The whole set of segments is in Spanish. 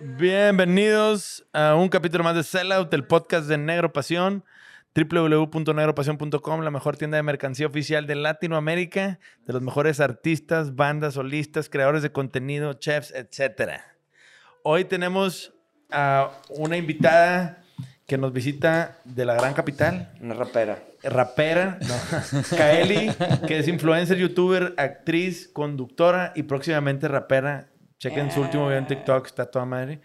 Bienvenidos a un capítulo más de Sellout, el podcast de Negro Pasión. www.negropasión.com, la mejor tienda de mercancía oficial de Latinoamérica, de los mejores artistas, bandas, solistas, creadores de contenido, chefs, etc. Hoy tenemos a una invitada que nos visita de la gran capital, Una rapera. rapera, no, Kaeli, que es influencer, youtuber, actriz, conductora y próximamente rapera. Chequen su último video en TikTok, está toda madre.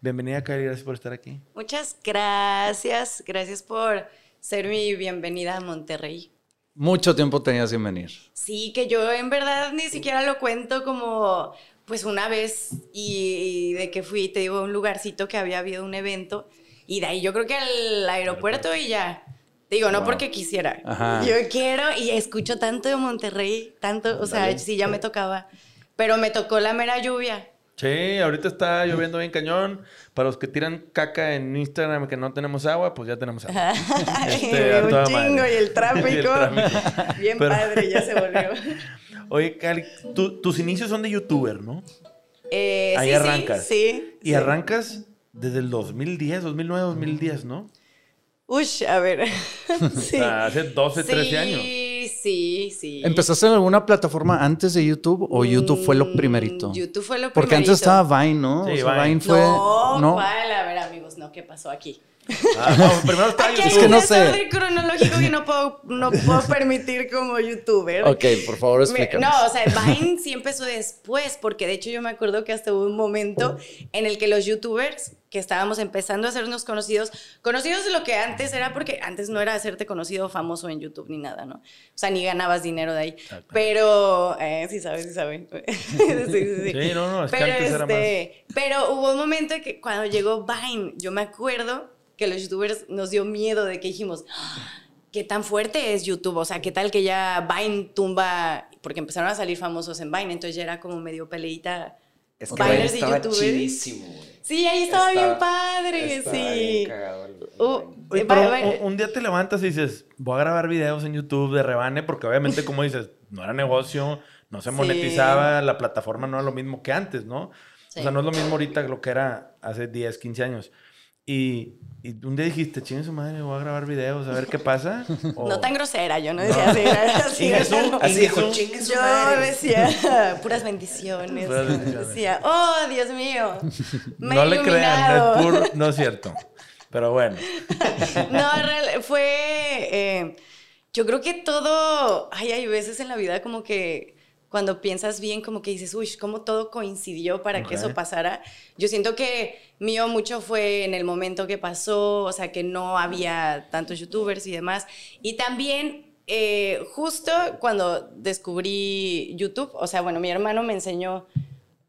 Bienvenida, Kaeli, gracias por estar aquí. Muchas gracias. Gracias por ser mi bienvenida a Monterrey. Mucho tiempo tenías sin venir. Sí, que yo en verdad ni siquiera lo cuento como pues una vez y, y de que fui, te digo, a un lugarcito que había habido un evento y de ahí yo creo que al aeropuerto y ya. Digo, no Wow. porque quisiera. Ajá. Yo quiero y escucho tanto de Monterrey, tanto, o sea, Dale. sí, ya me tocaba. Pero me tocó la mera lluvia. Sí, ahorita está lloviendo bien cañón. Para los que tiran caca en Instagram que no tenemos agua, pues ya tenemos agua. Este, un chingo y el tráfico. Y el tráfico. Bien Pero- padre, ya se volvió. Oye, Cali, tus inicios son de youtuber, ¿no? Eh, Ahí sí, arrancas. Sí, sí. Y arrancas desde el 2010, 2009, 2010, ¿no? Ush, a ver. sí. O sea, hace 12, 13 años. Sí, sí. ¿Empezaste en alguna plataforma antes de YouTube o YouTube fue lo Mm, primerito? YouTube fue lo Porque primerito. antes estaba Vine, ¿no? Sí, o sea, Vine. Vine fue. No, No. A ver, amigos, no, ¿qué pasó aquí? Ah, no, primero hay YouTube. que no un sé. desorden cronológico que no puedo, no puedo permitir como youtuber. Ok, por favor, explícanos. No, o sea, Vine sí empezó después, porque de hecho yo me acuerdo que hasta hubo un momento en el que los youtubers que estábamos empezando a hacernos conocidos, conocidos de lo que antes era, porque antes no era hacerte conocido o famoso en YouTube ni nada, ¿no? O sea, ni ganabas dinero de ahí. Pero, eh, sí sabes, sí saben. sí, sí, sí. Sí, no, no, es que pero, antes era este, pero hubo un momento en que cuando llegó Vine, yo me acuerdo que los youtubers nos dio miedo de que dijimos, "Ah, ¿qué tan fuerte es YouTube? O sea, ¿qué tal que ya Vine tumba? Porque empezaron a salir famosos en Vine, entonces ya era como medio peleita. Es que Vine estaba youtubers. chidísimo, güey. Sí, ahí estaba, bien padre, sí. bien cagado el- el Uh, Vine. Oye, pero va- va- un, un día te levantas y dices, voy a grabar videos en YouTube de rebane, porque obviamente, como dices, no era negocio, no se Sí. monetizaba, la plataforma no era lo mismo que antes, ¿no? Sí. O sea, no es lo mismo ahorita que lo que era hace 10, 15 años. Y, y un día dijiste, chingue su madre, voy a grabar videos, a ver qué pasa. O- No tan grosera, yo no decía así. era así, Y Jesús, era- Así dijo, chingue su Yo madre. decía puras bendiciones. Puras bendiciones. Decía, oh, Dios mío. Me no le crean, iluminado". es puro, no es cierto. Pero bueno. No, real- fue. eh, yo creo que todo. Ay, hay veces en la vida como que cuando piensas bien, como que dices, uy, cómo todo coincidió para que Ok. eso pasara. Yo siento que mío mucho fue en el momento que pasó, o sea, que no había tantos youtubers y demás. Y también. eh, justo cuando descubrí YouTube, o sea, bueno, mi hermano me enseñó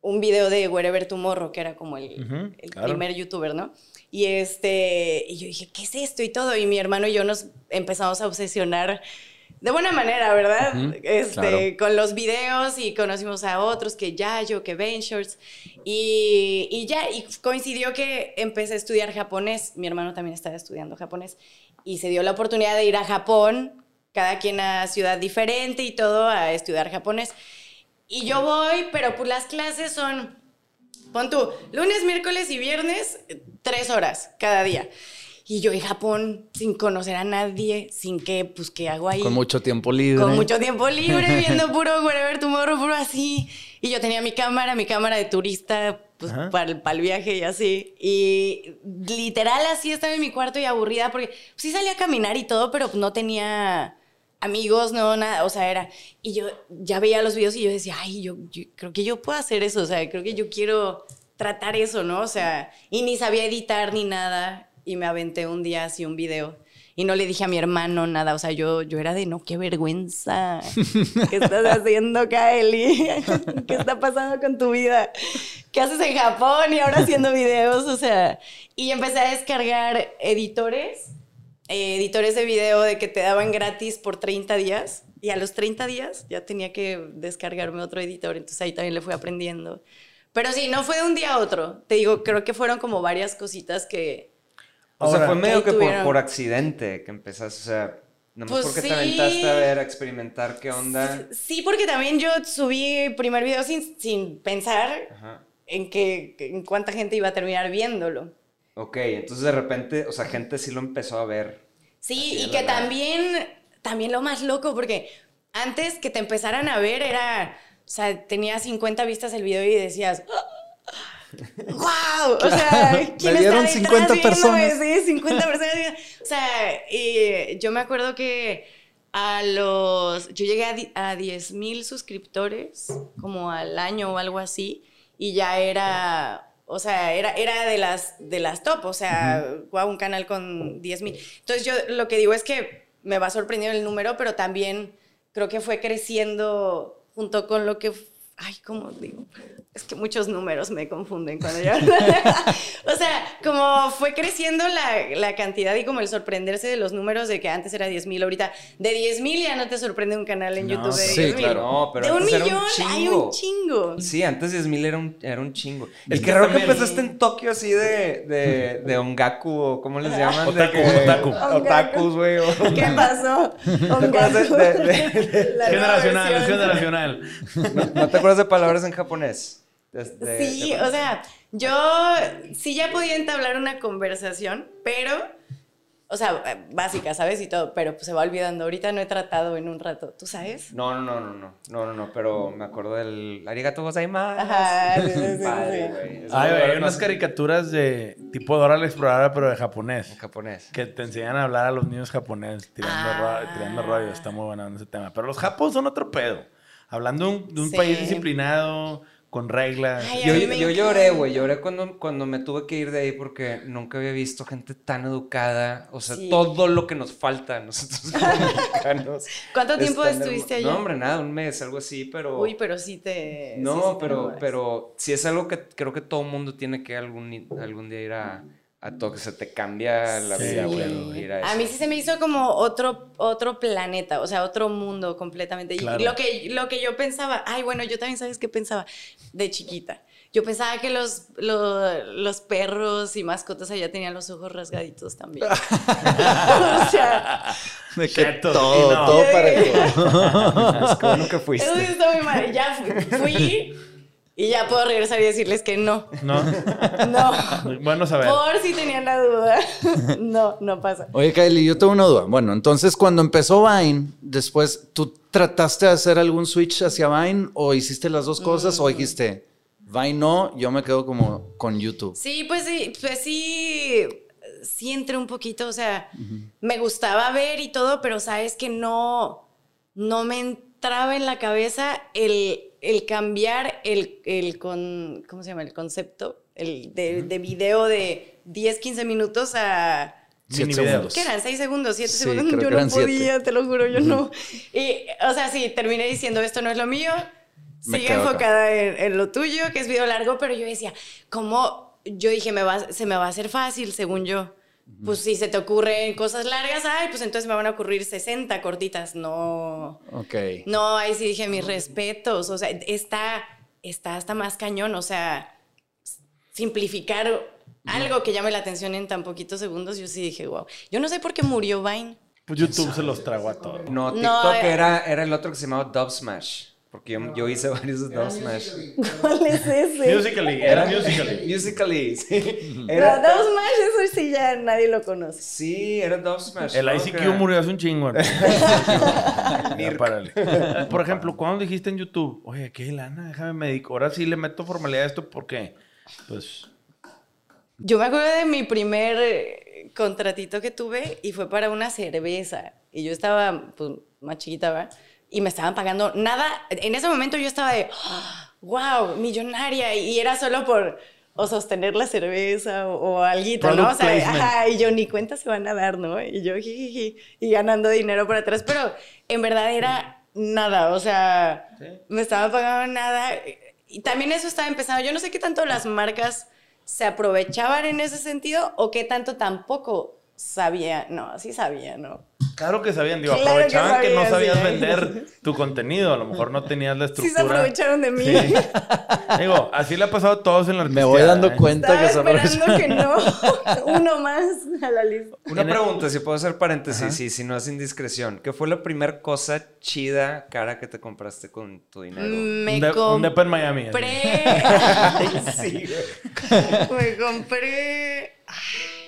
un video de Wherever Tomorrow, que era como el, Ujú, el claro. primer youtuber, ¿no? Y este, y yo dije, ¿qué es esto? Y todo. Y mi hermano y yo nos empezamos a obsesionar de buena manera, ¿verdad? Ujú, este, claro. Con los videos y conocimos a otros, que Yayo, que Ventures. Y, y ya, y coincidió que empecé a estudiar japonés. Mi hermano también estaba estudiando japonés. Y se dio la oportunidad de ir a Japón, cada quien a ciudad diferente y todo, a estudiar japonés. Y yo voy, pero pues las clases son, pon tú, lunes, miércoles y viernes, tres horas cada día. Y yo en Japón, sin conocer a nadie, sin que, pues, ¿qué hago ahí? Con mucho tiempo libre. Con mucho tiempo libre, viendo puro Wherever Tomorrow, puro así. Y yo tenía mi cámara, mi cámara de turista, pues para el, para el viaje y así. Y literal así estaba en mi cuarto y aburrida porque pues, sí salía a caminar y todo, pero no tenía amigos, no, nada, o sea, era... Y yo ya veía los videos y yo decía, ay, yo, yo creo que yo puedo hacer eso, o sea, creo que yo quiero tratar eso, ¿no? O sea, y ni sabía editar ni nada y me aventé un día así un video y no le dije a mi hermano nada, o sea, yo, yo era de, no, qué vergüenza, ¿qué estás haciendo, Kaeli? ¿Qué está pasando con tu vida? ¿Qué haces en Japón y ahora haciendo videos? O sea, y empecé a descargar editores, eh, editores de video de que te daban gratis por 30 días. Y a los 30 días ya tenía que descargarme otro editor, entonces ahí también le fui aprendiendo. Pero sí, no fue de un día a otro. Te digo, creo que fueron como varias cositas que... O sea, fue medio que por, por accidente que empezaste, o sea, nomás Pues porque sí. te aventaste a ver, a experimentar qué onda. Sí, porque también yo subí el primer video sin, sin pensar Ajá. en que en cuánta gente iba a terminar viéndolo. Ok, entonces de repente, o sea, gente sí lo empezó a ver. Sí, y que nada. también, también lo más loco, porque antes que te empezaran a ver era, o sea, tenía 50 vistas el video y decías, ¡Wow! O sea, Me ¿quién está dieron detrás 50 viéndome? personas. Sí, 50 personas. O sea, y yo me acuerdo que a los, yo llegué a, di- a 10 mil suscriptores como al año o algo así, y ya era, o sea, era, era de, las, de las top, o sea, guau, un canal con 10 mil. Entonces yo lo que digo es que me va sorprendiendo el número, pero también creo que fue creciendo junto con lo que, ay, ¿cómo digo? Es que muchos números me confunden cuando yo hablo. o sea, como fue creciendo la, la cantidad y como el sorprenderse de los números de que antes era 10 mil, ahorita de 10 mil ya no te sorprende un canal en No, YouTube de sí, 10 mil. claro. No, pero de un millón hay un chingo. Sí, antes 10.000 era un, era un chingo. Es Y que qué raro que empezaste en Tokio así de, de, de ongaku o cómo les llaman. De Otaku, que- otaku. Otakus, güey. ¿Qué pasó? ¿Te acuerdas de- de- de- de- Generacional, es generacional. ¿No, no te acuerdas de palabras en japonés? De- Sí, de- o sea, yo sí ya podía entablar una conversación, pero, o sea, básica, ¿sabes? Y todo, pero pues se va olvidando. Ahorita no he tratado en un rato, ¿tú sabes? No, no, no, no, no, no, no, no, pero me acuerdo del arigato gozaimasu. Ajá, sí, sí, sí, Padre, sí. Ay, hay unas caricaturas de tipo Dora la Exploradora, pero de japonés. En japonés. Que te enseñan a hablar a los niños japoneses tirando, Ah. ro- tirando rollo. Está muy bueno en ese tema. Pero los japos son otro pedo. Hablando de un, de un Sí. país disciplinado, con reglas. Ay, Yo, lloré, güey, lloré cuando, cuando me tuve que ir de ahí porque nunca había visto gente tan educada, o sea, Sí. todo lo que nos falta a nosotros como mexicanos. ¿Cuánto tiempo estuviste allá? No, hombre, nada, un mes, algo así, pero... Uy, pero sí te... no, sí te pero, pero sí es algo que creo que todo mundo tiene que algún, algún día ir a, a Tokio, se te cambia la Sí, vida, güey, a A eso. mí sí se me hizo como otro, otro planeta, o sea, otro mundo completamente. Y lo que, lo que yo pensaba, ay, bueno, yo también sabes qué pensaba de chiquita. Yo pensaba que los, lo- los perros y mascotas allá tenían los ojos rasgaditos también. o sea, De que todo, no. todo parejo. Es que que eso fuiste. sí está muy mal. Ya fui, fui y ya puedo regresar y decirles que no. ¿No? No. Bueno saber. Por si tenían la duda. No, no pasa. Oye, Kylie, yo tengo una duda. Bueno, entonces cuando empezó Vine, después, ¿tú trataste de hacer algún switch hacia Vine o hiciste las dos cosas o dijiste, Vine no, yo me quedo como con YouTube? Sí, pues sí, pues sí, sí entré un poquito, o sea, me gustaba ver y todo, pero sabes que no, no me entraba en la cabeza el, el cambiar el, el con, ¿cómo se llama? El concepto, el de, de video de 10, 15 minutos a... Siete Mini videos. segundos. ¿Qué eran? ¿Seis segundos? ¿Siete Sí, segundos? Yo no eran siete. podía, te lo juro, yo no. Y, o sea, sí, terminé diciendo, esto no es lo mío. Me Sigue enfocada en, en lo tuyo, que es video largo, pero yo decía, ¿cómo? Yo dije, me va, se me va a hacer fácil, según yo. Pues si se te ocurren cosas largas, ay, pues entonces me van a ocurrir 60 cortitas. No. Ok. No, ahí sí dije mis respetos. O sea, está, está hasta más cañón. O sea, simplificar algo que llame la atención en tan poquitos segundos, yo sí dije, wow. Yo no sé por qué murió Vine. Pues YouTube se los tragó a todos. No, TikTok eh. era, era el otro que se llamaba Dub Smash. Porque yo, yo hice varios Dub Smash. ¿Cuál es ese? Musically, era Musically. Musically, sí. No, Era, Dove Smash, eso sí ya nadie lo conoce. sí, era Dub Smash. El. ICQ murió hace un chingo. párale. Por ejemplo, cuando dijiste en YouTube, oye, qué lana, déjame me dedico. Ahora sí le meto formalidad a esto porque, pues, Yo me acuerdo de mi primer eh, contratito que tuve y fue para una cerveza. Y yo estaba pues, más chiquita, ¿verdad? Y me estaban pagando nada. En ese momento yo estaba de, wow, millonaria. Y era solo por o sostener la cerveza o, o alguito, ¿no? O sea, ajá, y yo ni cuenta se van a dar, ¿no? Y yo, jijiji, y ganando dinero por atrás. Pero en verdad era nada, o sea, me estaba pagando nada. Y también eso estaba empezando. Yo no sé qué tanto las marcas se aprovechaban en ese sentido o qué tanto tampoco sabía, no, sí sabía, ¿no? Claro que sabían, digo, Claro que aprovechaban que, no sabían, sabías sí. vender tu contenido. A lo mejor no tenías la Sí se estructura. aprovecharon de mí. Sí. Digo, así le ha pasado a todos en la Me voy dando ¿eh? cuenta Estaba que se esperando que no. Uno más a la lista. Una pregunta, si puedo hacer paréntesis, y si no es indiscreción. ¿Qué fue la primera cosa chida, cara, que te compraste con tu dinero? Me Un, de- un depa en Miami. así. Ay, sí. Me compré. Ay,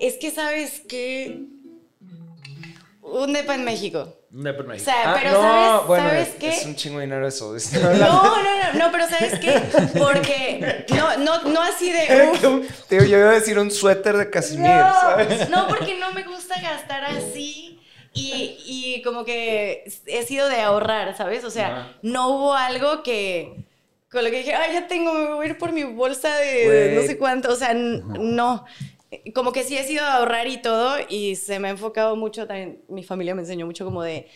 Es que, ¿sabes qué? Un depa en México. Un depa en O México. sea, Ah, pero no, ¿sabes, bueno, ¿sabes es, qué? es un chingo de dinero eso. No, no, no, no, pero ¿sabes qué? Porque no, no, no así de. uf, Tío, yo iba a decir un suéter de Casimir, ¿sabes? No, no, porque no me gusta gastar así. Y, y como que he sido de ahorrar, ¿sabes? O sea, Ajá. no hubo algo que. Con lo que dije, ay, ya tengo, me voy a ir por mi bolsa de, de no sé cuánto. O sea, no. Como que sí he sido de ahorrar y todo. Y se me ha enfocado mucho también. Mi familia me enseñó mucho como de.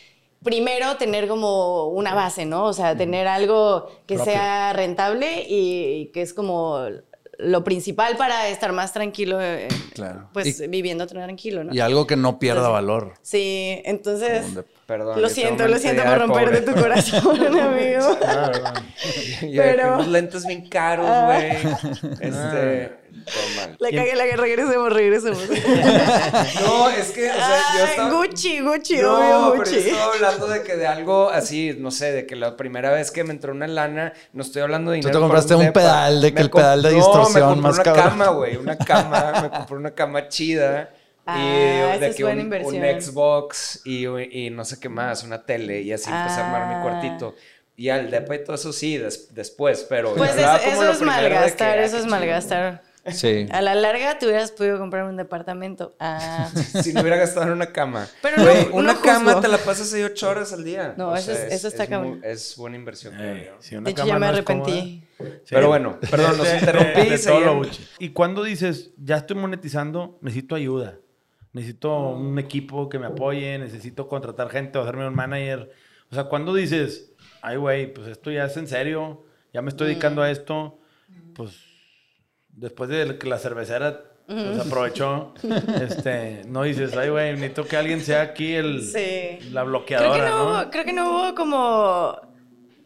Primero tener como una base, ¿no? O sea, tener algo que Propio. sea rentable y, y que es como lo principal para estar más tranquilo, eh, Claro. pues Y- viviendo tranquilo, ¿no? Y algo que no pierda Entonces, valor. Sí, entonces Perdón. lo siento, lo siento por romper de tu corazón, amigo. Claro, claro. Y Pero- unos lentes bien caros, Ah. güey. Este, mal. La cagué, la que regresemos, regresemos. No, es que, o sea, yo estaba... Gucci, Gucci, No, obvio pero yo Gucci. estaba hablando de que de algo así, no sé, de que la primera vez que me entró una lana, no estoy hablando de Tú dinero. te por compraste un pedal, de que Me el pedal de no, distorsión me compré más una cabrón. cama, güey, una cama, me compré una cama chida. Ah, y de es que un, inversión. un Xbox y, y no sé qué más, una tele, y así empecé a armar mi Ah. cuartito. Y al depa y todo eso sí, des- después, pero. Pues eso, como es malgastar, ah, eso es malgastar. Sí. A la larga te hubieras podido comprar un departamento. Ah. Si no hubiera gastado en una cama. Pero no- no una juzgo. cama te la pasas ahí ocho horas al día. No, O eso sea, es- eso está es muy- Es buena inversión, Eh, si una De hecho, cama ya me no arrepentí. Sí. Pero bueno, perdón, los De- de- interrumpí. de todo lo. Y cuando dices, ya estoy monetizando, necesito ayuda. Necesito un equipo que me apoye, necesito contratar gente o hacerme un manager. O sea, cuando dices, ay, güey, pues esto ya es en serio, ya me estoy dedicando a esto, pues después de que la cervecera pues, aprovechó, este, no dices, ay, güey, necesito que alguien sea aquí el, Sí. la Creo bloqueadora, que no, ¿no? creo que no hubo como...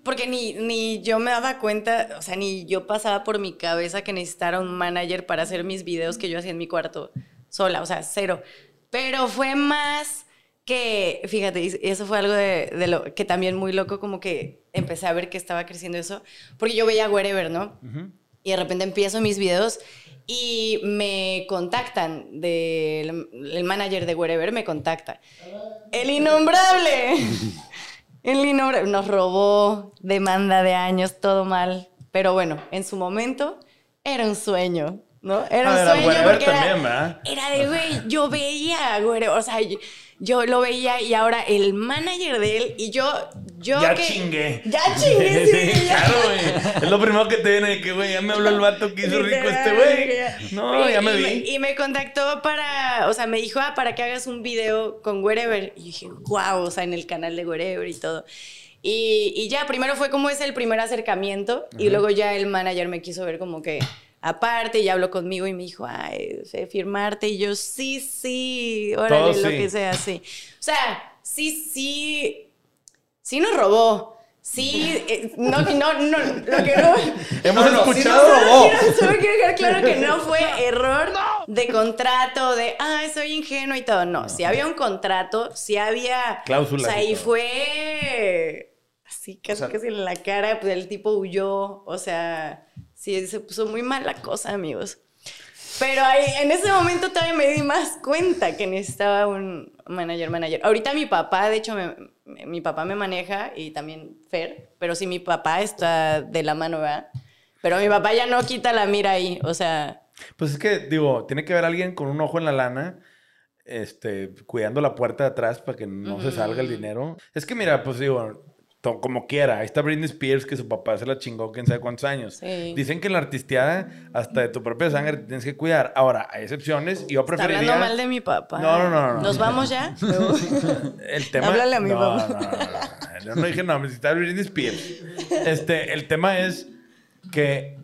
Porque ni, ni yo me daba cuenta, o sea, ni yo pasaba por mi cabeza que necesitara un manager para hacer mis videos que yo hacía en mi cuarto sola, o sea, cero. Pero fue más que, fíjate, eso fue algo de, de lo que también muy loco, como que empecé a ver que estaba creciendo eso, porque yo veía Wherever, ¿no? Ujú. Y de repente empiezo mis videos y me contactan del el manager de Wherever me contacta. El innombrable. El innombrable nos robó demanda de años, todo mal. Pero bueno, en su momento era un sueño, ¿no? Era Ah, un era sueño porque era- también, ¿verdad? era de, güey, yo veía, güey, o sea, yo, lo veía y ahora el manager de él y yo, yo Ya que- chingué. Ya chingué, sí, ya. claro, güey. Es lo primero que te viene de que, güey, ya me habló el vato que hizo rico este güey. No, Y- ya me y vi. y me contactó para, o sea, me dijo, ah, para que hagas un video con Wherever. Y dije, wow, o sea, en el canal de Wherever y todo. Y, y ya, primero fue como es el primer acercamiento y luego ya el manager me quiso ver como que aparte y habló conmigo y me dijo, ay, sé firmarte. Y yo, sí, sí, órale, lo que sea, sí. O sea, sí, sí, sí nos robó. Sí, eh, no, no, no, lo que no, Hemos No, no, escuchado. nos robó. Quiero- Solo quiero dejar claro que no fue error de contrato, de, ay, soy ingenuo y todo. No, si había un contrato, si había... Cláusulas O sea, y fue así, casi, sea- casi en la cara, pues el tipo huyó. O sea, sí, se puso muy mal la cosa, amigos. Pero ahí, en ese momento todavía me di más cuenta que necesitaba un manager, manager. Ahorita mi papá, de hecho, me- me- mi papá me maneja y también Fer, pero sí mi papá está de la mano, ¿verdad? Pero mi papá ya no quita la mira ahí, o sea, Pues es que, digo, tiene que haber alguien con un ojo en la lana, este, cuidando la puerta de atrás para que no se salga el dinero. Es que, mira, pues digo, como quiera, ahí está Britney Spears, que su papá se la chingó quién sabe cuántos años. Sí. Dicen que en la artisteada, hasta de tu propia sangre, te tienes que cuidar. Ahora, hay excepciones y yo está preferiría... hablando mal de mi papá. No, no, no, no. ¿Nos vamos ya? El tema. Háblale a mi no, mamá. No, no, no. Yo no dije no, necesitaba Britney Spears. Este, el tema es que.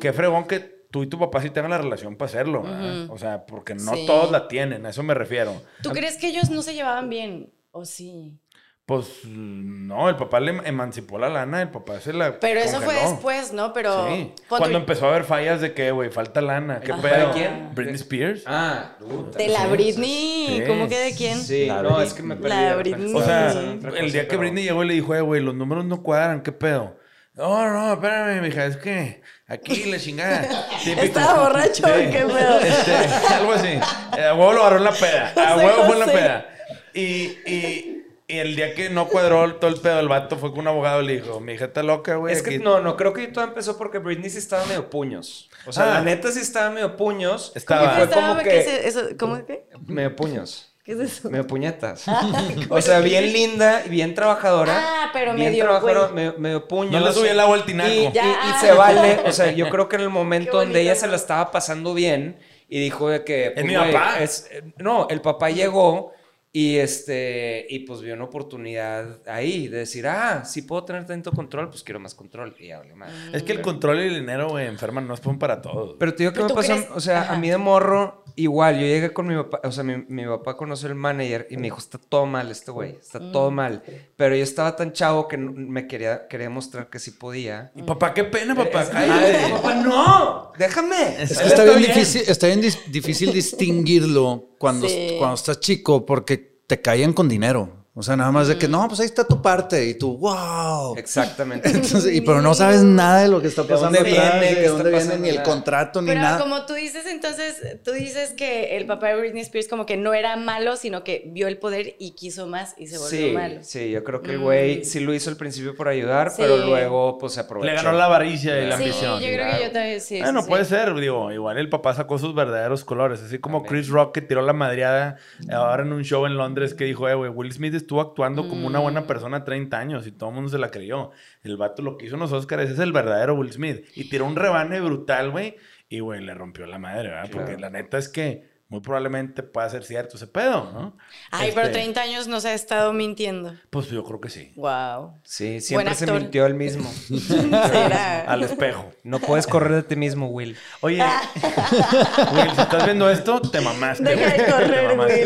Qué fregón que tú y tu papá sí tengan la relación para hacerlo. O sea, porque no Sí. todos la tienen, a eso me refiero. ¿Tú crees que ellos no se llevaban bien? ¿O sí? Pues no, el papá le emancipó la lana, el papá se la. Pero eso fue después, ¿no? Pero... Sí. Cuando empezó a haber fallas de que, güey, falta lana. ¿Qué Ajá. pedo? ¿De quién? Britney Spears. Ah, puta. De la Sí, Britney. sí. ¿Cómo que de quién? Sí, La no, es que me La perdí. repente. Britney. O sea, el día que Britney llegó y le dijo, "Eh, güey, los números no cuadran, ¿qué pedo? No, no, espérame, mija, es que aquí la chingada. Típico. ¿Estaba borracho qué pedo? Este, algo así. A huevo lo agarró en la peda. A huevo fue en la peda. Y, y, y el día que no cuadró todo el pedo, el vato fue con un abogado y le dijo, mi hija está loca, güey. Es que aquí- no, no, creo que todo empezó porque Britney sí estaba medio puños. O sea, Ah. la neta sí estaba medio puños. Estaba. Y fue Estaba- como ¿qué que... es eso? ¿Cómo que? Medio puños. ¿Qué es eso? Medio puñetas. o sea, bien linda y bien trabajadora. Ah, pero bien medio, trabajadora, medio, medio puños. No le subía el agua al tinaco. Y, y- Ya. y se vale, o sea, yo creo que en el momento Qué donde ella se la estaba pasando bien y dijo de que... pues, mi papá. es- eh, no, el papá llegó y este y pues vio una oportunidad ahí de decir, ah, si puedo tener tanto control, pues quiero más control. Y ya vale más. Es que el control y el dinero, güey, enferman, no es para todos. Pero te digo que ¿Pero me pasó, crees? o sea, Ajá. a mí de morro, igual, yo llegué con mi papá, o sea, mi, mi papá conoció el manager y me dijo, está todo mal este güey, está todo Mm. mal. Pero yo estaba tan chavo que me quería, quería mostrar que sí podía. Y papá, qué pena, papá. Es- cállate. Ay, papá, no, déjame. Es que Está está bien, bien. difícil, está bien dis- difícil distinguirlo cuando, Sí. cuando estás chico porque te caían con dinero. O sea, nada más de que no, pues ahí está tu parte y tú, wow. Exactamente. Entonces, y, pero no sabes nada de lo que está ¿De pasando dónde atrás, viene? de ¿Qué dónde viene, ni el contrato, ni Pero nada. como tú dices, entonces, tú dices que el papá de Britney Spears como que no era malo, sino que vio el poder y quiso más y se volvió Sí, malo. sí, yo creo que el güey sí lo hizo al principio por ayudar, Sí. pero luego pues se aprovechó. Le ganó la avaricia y la Sí, ambición. yo creo que yo también sí. Bueno, sí, puede sí. ser, digo, igual el papá sacó sus verdaderos colores, así como. Chris Rock que tiró la madreada ahora en un show en Londres que dijo, eh, güey, Will Smith estuvo actuando como una Mm. buena persona a 30 años y todo el mundo se la creyó. El vato lo que hizo en los Oscars es el verdadero Will Smith y tiró un rebane brutal, güey, y güey, le rompió la madre, ¿verdad? Claro. Porque la neta es que muy probablemente pueda ser cierto ese pedo, ¿no? Ay, pero Este, 30 años nos ha estado mintiendo. Pues yo creo que sí. Wow. Sí, siempre se mintió él mismo. Será. Al espejo. No puedes correr de ti mismo, Will. Oye, Will, si estás viendo esto, te mamaste. Deja de. Te correr, mamaste.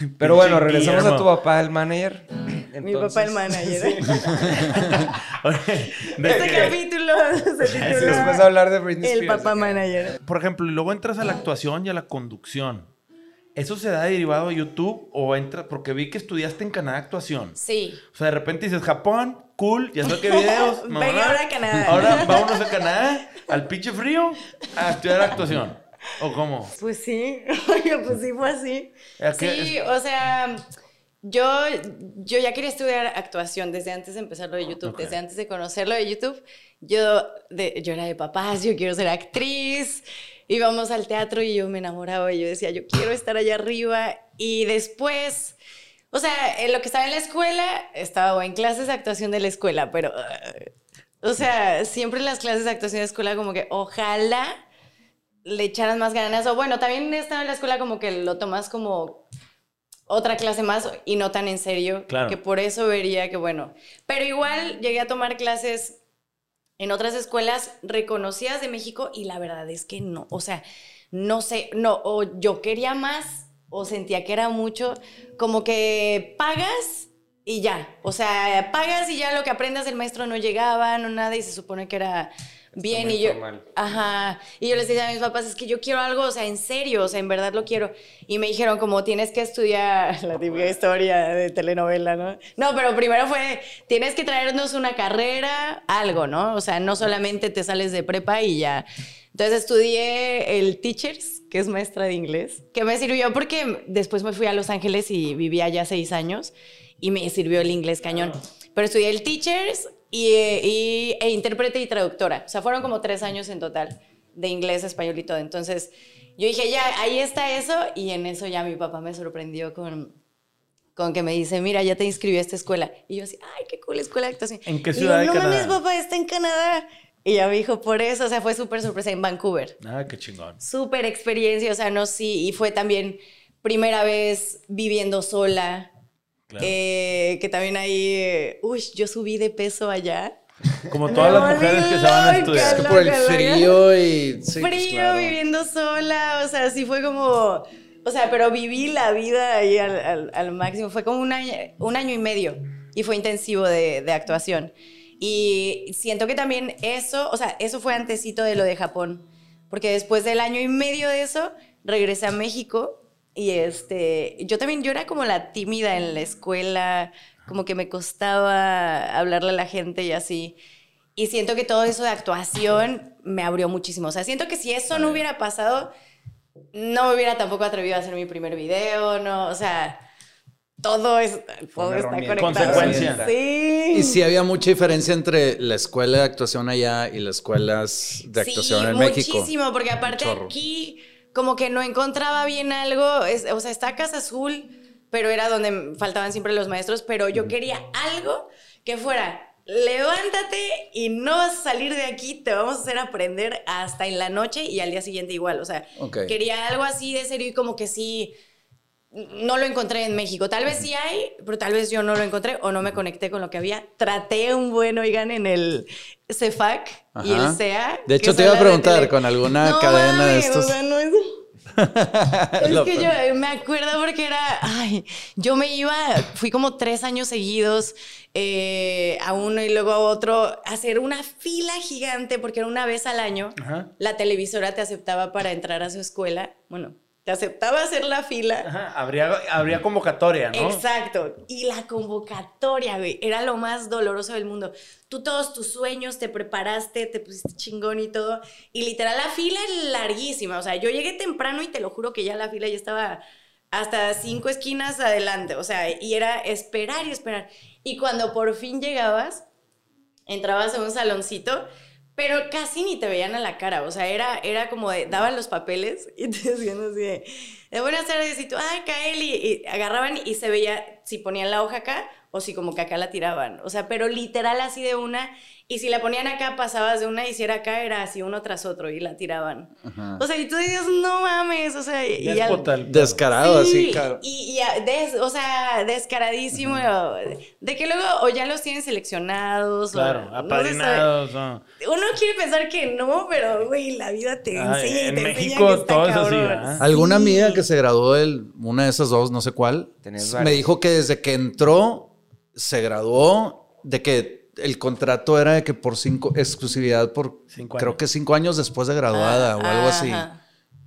Will. Pero bueno, regresamos a tu papá, el manager. Mi papá el manager. Este que- capítulo se Después titula de hablar de Britney El Spears. papá acá. manager. Por ejemplo, y luego entras a la actuación y a la conducción. ¿Eso se da derivado de YouTube o entra porque vi que estudiaste en Canadá actuación? Sí. O sea, de repente dices Japón, cool, ya sé qué videos. Venga, mamá. ahora a Canadá. Ahora vámonos a Canadá, al pinche frío, a estudiar actuación. ¿O cómo? Pues sí, oye, pues sí fue así. ¿A? Sí, o sea, yo, yo ya quería estudiar actuación desde antes de empezar lo de YouTube, desde antes de conocerlo de YouTube. Yo, de, yo era de papás, yo quiero ser actriz. Íbamos al teatro y yo me enamoraba y yo decía, yo quiero estar allá arriba. Y después, o sea, en lo que estaba en la escuela, estaba en clases de actuación de la escuela, pero, uh, o sea, siempre en las clases de actuación de escuela como que ojalá le echaran más ganas. O bueno, también estaba en la escuela como que lo tomas como otra clase más y no tan en serio. Claro. Que por eso vería que bueno. Pero igual llegué a tomar clases en otras escuelas reconocidas de México y la verdad es que no. O sea, no sé, no, o yo quería más o sentía que era mucho, como que pagas y ya. O sea, pagas y ya lo que aprendas el maestro no llegaba, no nada y se supone que era bien y yo formal. ajá. Y yo les decía a mis papás es que yo quiero algo o sea en serio o sea en verdad lo quiero y me dijeron como tienes que estudiar la típica historia de telenovela no no pero primero fue tienes que traernos una carrera algo no o sea no solamente te sales de prepa y ya. Entonces estudié el Teachers que es maestra de inglés que me sirvió porque después me fui a Los Ángeles y viví allá seis años y me sirvió el inglés cañón. Pero estudié el Teachers y, y- e intérprete y traductora. O sea, fueron como tres años en total de inglés, español y todo. Entonces, yo dije, ya, ahí está eso. Y en eso ya mi papá me sorprendió con, con que me dice, mira, ya te inscribí a esta escuela. Y yo así, ay, qué cool escuela de actuación. ¿En qué Y ciudad de no Canadá? mames, papá, está en Canadá. Y ya me dijo, por eso, o sea, fue súper sorpresa en Vancouver. Ah, qué chingón. Súper experiencia, o sea, no, sí. Y fue también primera vez viviendo sola. Claro. Eh, que también ahí, eh, uy, yo subí de peso allá. Como todas Me las mujeres que se van a estudiar. Loca. por el frío y... sí, pues, frío, claro. viviendo sola, o sea, sí fue como, o sea, pero viví la vida ahí al, al- al máximo, fue como un año, un año y medio y fue intensivo de, de actuación. Y siento que también eso, o sea, eso fue antesito de lo de Japón, porque después del año y medio de eso, regresé a México y este, yo también, yo era como la tímida en la escuela, como que me costaba hablarle a la gente y así. Y siento que todo eso de actuación me abrió muchísimo. O sea, siento que si eso no hubiera pasado, no me hubiera tampoco atrevido a hacer mi primer video, no, o sea, todo, es, todo está conectado. Consecuencia. Sí. Y sí había mucha diferencia entre la escuela de actuación allá y las escuelas de actuación sí, en México. muchísimo, porque aparte chorro. aquí como que no encontraba bien algo, es- o sea, está Casa Azul, pero era donde faltaban siempre los maestros, pero yo quería algo que fuera, levántate y no vas a salir de aquí, te vamos a hacer aprender hasta en la noche y al día siguiente igual, o sea, quería algo así de serio y como que sí, no lo encontré en México. Tal vez sí hay, pero tal vez yo no lo encontré o no me conecté con lo que había. Traté un buen, oigan, en el CEFAC y el CEA. De hecho, te iba a de preguntar. ¿con alguna No cadena de estos? o sea, no es... Es que yo me acuerdo porque era, ay, yo me iba, fui como tres años seguidos eh, a uno y luego a otro, a hacer una fila gigante porque era una vez al año. Ajá. La televisora te aceptaba para entrar a su escuela. Bueno, te aceptaba hacer la fila. Ajá, habría, habría convocatoria, ¿no? Exacto. Y la convocatoria, güey, era lo más doloroso del mundo. Tú todos tus sueños, te preparaste, te pusiste chingón y todo. Y literal, la fila es larguísima. O sea, yo llegué temprano y te lo juro que ya la fila ya estaba hasta cinco esquinas adelante. O sea, y era esperar y esperar. Y cuando por fin llegabas, entrabas a un saloncito, pero casi ni te veían a la cara. O sea, era, era como de, daban los papeles y te decían así de, de buenas tardes, y tú, ay, Kaeli, y agarraban y se veía si ponían la hoja acá o si como que acá la tiraban. O sea, pero literal así de una, y si la ponían acá, pasabas de una, y si era acá, era así uno tras otro y la tiraban. Ajá. O sea, y tú dices, no mames, o sea, y, el- Descarado, Sí, así, claro. Y, y a- des- o sea, descaradísimo. De que luego o ya los tienen seleccionados. Claro, o, apadrinados. no. Uno quiere pensar que no, pero, güey, la vida te Ay, enseña y en te México enseña que está todo es así. Alguna Sí. amiga que se graduó de una de esas dos, no sé cuál, me dijo que desde que entró, se graduó, de que el contrato era de que por cinco, exclusividad por, Cinco creo que cinco años después de graduada o algo así. Ajá.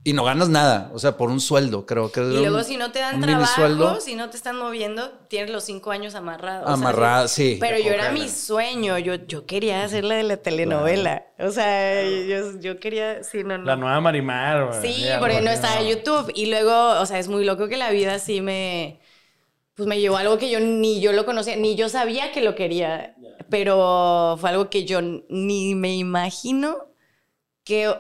Y no ganas nada, o sea, por un sueldo, creo que Y luego un- si no te dan trabajo, sueldo. si no te están moviendo, tienes los cinco años amarrados. O sea, Amarrada, sí. Pero yo era mi sueño, yo, yo quería hacer la de la telenovela. O sea, yo, yo quería, sí, no, no. La nueva Marimar. güey. Sí, porque no estaba en YouTube. Y luego, o sea, es muy loco que la vida sí me. Pues me llevó a algo que yo ni yo lo conocía, ni yo sabía que lo quería. Pero fue algo que yo ni me imagino que.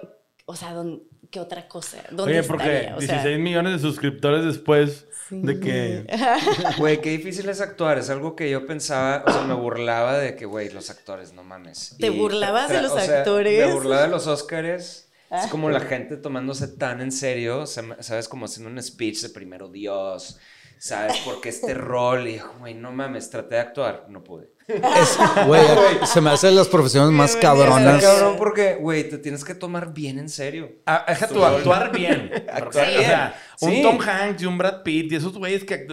O sea, don- ¿qué otra cosa? ¿Dónde Oye, porque estaría? O sea, 16 millones de suscriptores después de que... Güey, qué difícil es actuar. Es algo que yo pensaba, o sea, me burlaba de que, güey, los actores, no mames. ¿Te Y burlabas de los o sea, actores? Me burlaba de los Óscares. Ah. Es como la gente tomándose tan en serio, ¿sabes? Como haciendo un speech de primero Dios, ¿sabes? Porque este rol, y güey, no mames, traté de actuar, no pude. Es- Güey, se me hacen las profesiones más cabronas. Está cabrón porque, güey, te tienes que tomar bien en serio. Ah, deja tu actuar bien. Actuar O bien. sea, un Sí. Tom Hanks y un Brad Pitt y esos güeyes que...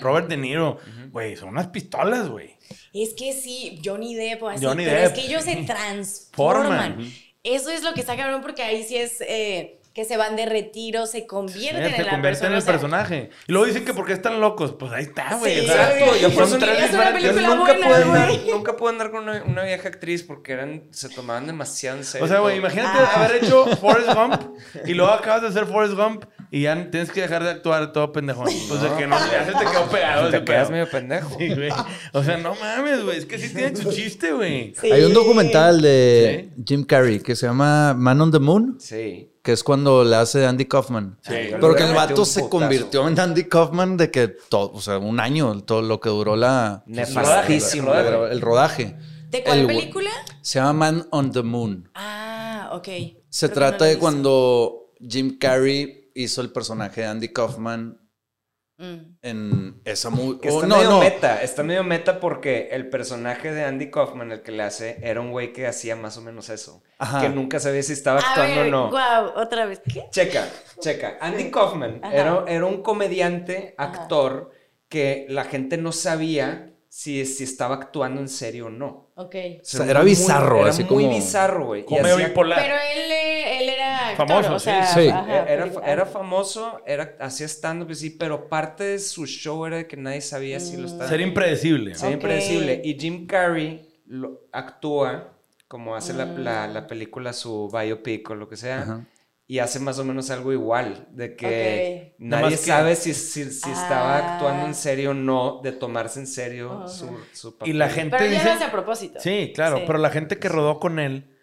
Robert De Niro, güey, son unas pistolas, güey. Es que sí, Johnny Depp o así, Johnny pero Depp. es que ellos se transforman. Forman. Eso es lo que está cabrón porque ahí sí es eh, que se van de retiro, se convierten en se la convierte en el o sea, personaje. Y luego dicen que por qué están locos. Pues ahí está, güey. Sí, exacto, yo por eso nunca, pude andar, nunca pude andar con una, una vieja actriz porque eran, se tomaban demasiado en serio. O sea, güey, imagínate Ah. haber hecho Forrest Gump y luego acabas de hacer Forrest Gump y ya tienes que dejar de actuar todo pendejón. Pues de que no, ya se te quedó pegado. Te quedas pedo. medio pendejo. Sí, güey. O sea, no mames, güey. Es que sí tiene su chiste, güey. sí. Hay un documental de Jim Carrey que se llama Man on the Moon, Sí. que es cuando le hace Andy Kaufman. Sí. Pero que el vato se putazo. convirtió en Andy Kaufman de que todo, o sea, un año, todo lo que duró la Nefastísimo. el rodaje. El rodaje. ¿De cuál El- película? Se llama Man on the Moon. Ah, ok. Se Creo trata no de cuando Jim Carrey hizo el personaje de Andy Kaufman Mm. en esa movie. Oh, está no, medio no. meta, está medio meta porque el personaje de Andy Kaufman, el que le hace, era un güey que hacía más o menos eso. Ajá. Que nunca sabía si estaba A actuando ver, o no. Wow, otra vez. ¿Qué? Checa, checa. Andy Kaufman era, era un comediante, actor, que la gente no sabía si, si estaba actuando en serio o no. Ok. O sea, era muy- bizarro, era así muy como- bizarro, güey. Y Como medio bipolar. Pero él, eh, él era actor, Famoso, o sea, sí. Sí. ajá, Era, era famoso, era, hacía stand-up, sí, pero parte de su show era que nadie sabía si lo estaba... Ser impredecible. Ser Ok. impredecible. Y Jim Carrey lo, actúa como hace la, la- la película, su biopic o lo que sea. Ajá. Y hace más o menos algo igual, de que nadie que- sabe si, si, si estaba Ah. actuando en serio o no, de tomarse en serio su, su papel. Y la gente Pero dice... lo hace a propósito. Sí, claro, Sí. pero la gente que rodó con él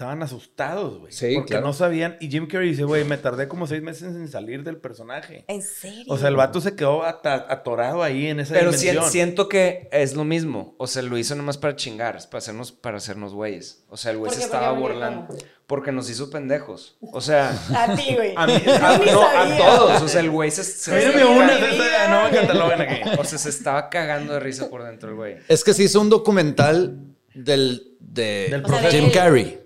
estaban asustados, güey. Sí, porque claro. no sabían. Y Jim Carrey dice, güey, me tardé como seis meses en salir del personaje. ¿En serio? O sea, el vato se quedó atorado ahí en esa Pero si- dimensión. siento que es lo mismo. O sea, lo hizo nomás para chingar, para hacernos, para hacernos güeyes. O sea, el güey ¿Por se estaba burlando. Porque nos hizo pendejos. O sea, A ti, güey. a, mí, a- no, a todos. O sea, el güey se, se- Mírame una, vida, no me güey. cataloguen aquí. O sea, se estaba cagando de risa por dentro el güey. Es que se hizo un documental del, de Del O sea, de Jim. Carrey.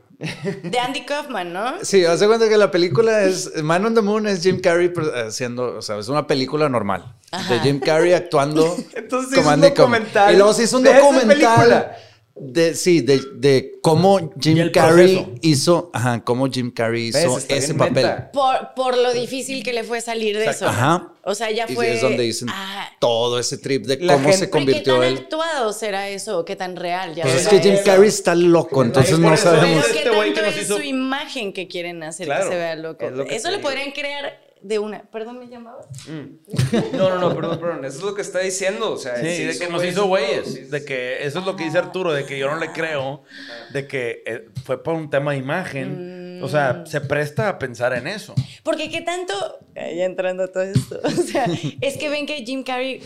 De Andy Kaufman, ¿no? Sí, hace cuenta que la película es Man on the Moon es Jim Carrey haciendo, o sea, es una película normal Ajá. de Jim Carrey actuando Entonces como hizo un Andy Kaufman. documental Y luego se hizo un de esa documental. De sí, de, de cómo Jim Carrey proceso. hizo, ajá, cómo Jim Carrey hizo ese papel. Por, por lo difícil que le fue salir de eso. Ajá. O sea, ya Y fue. es donde dicen Ah, todo ese trip de cómo gente- se pero ¿y ¿Qué convirtió tan él. actuado será eso? ¿O ¿Qué tan real? Ya Pues es que Jim eso. Carrey está loco, entonces por no Pero sabemos. ¿qué Este güey tanto nos es hizo- su imagen que quieren hacer Claro. que se vea loco? Es lo que Eso lo podrían crear de una. Perdón, ¿me llamabas? Mm. No, no, no, perdón, perdón. Eso es lo que está diciendo. O sea, Sí, sí de que nos hizo güeyes. De que eso es lo que dice Arturo, de que yo no le creo, de que eh, fue por un tema de imagen. O sea, Mm. se presta a pensar en eso. Porque qué tanto. Ya entrando a todo esto. O sea, es que ven que Jim Carrey.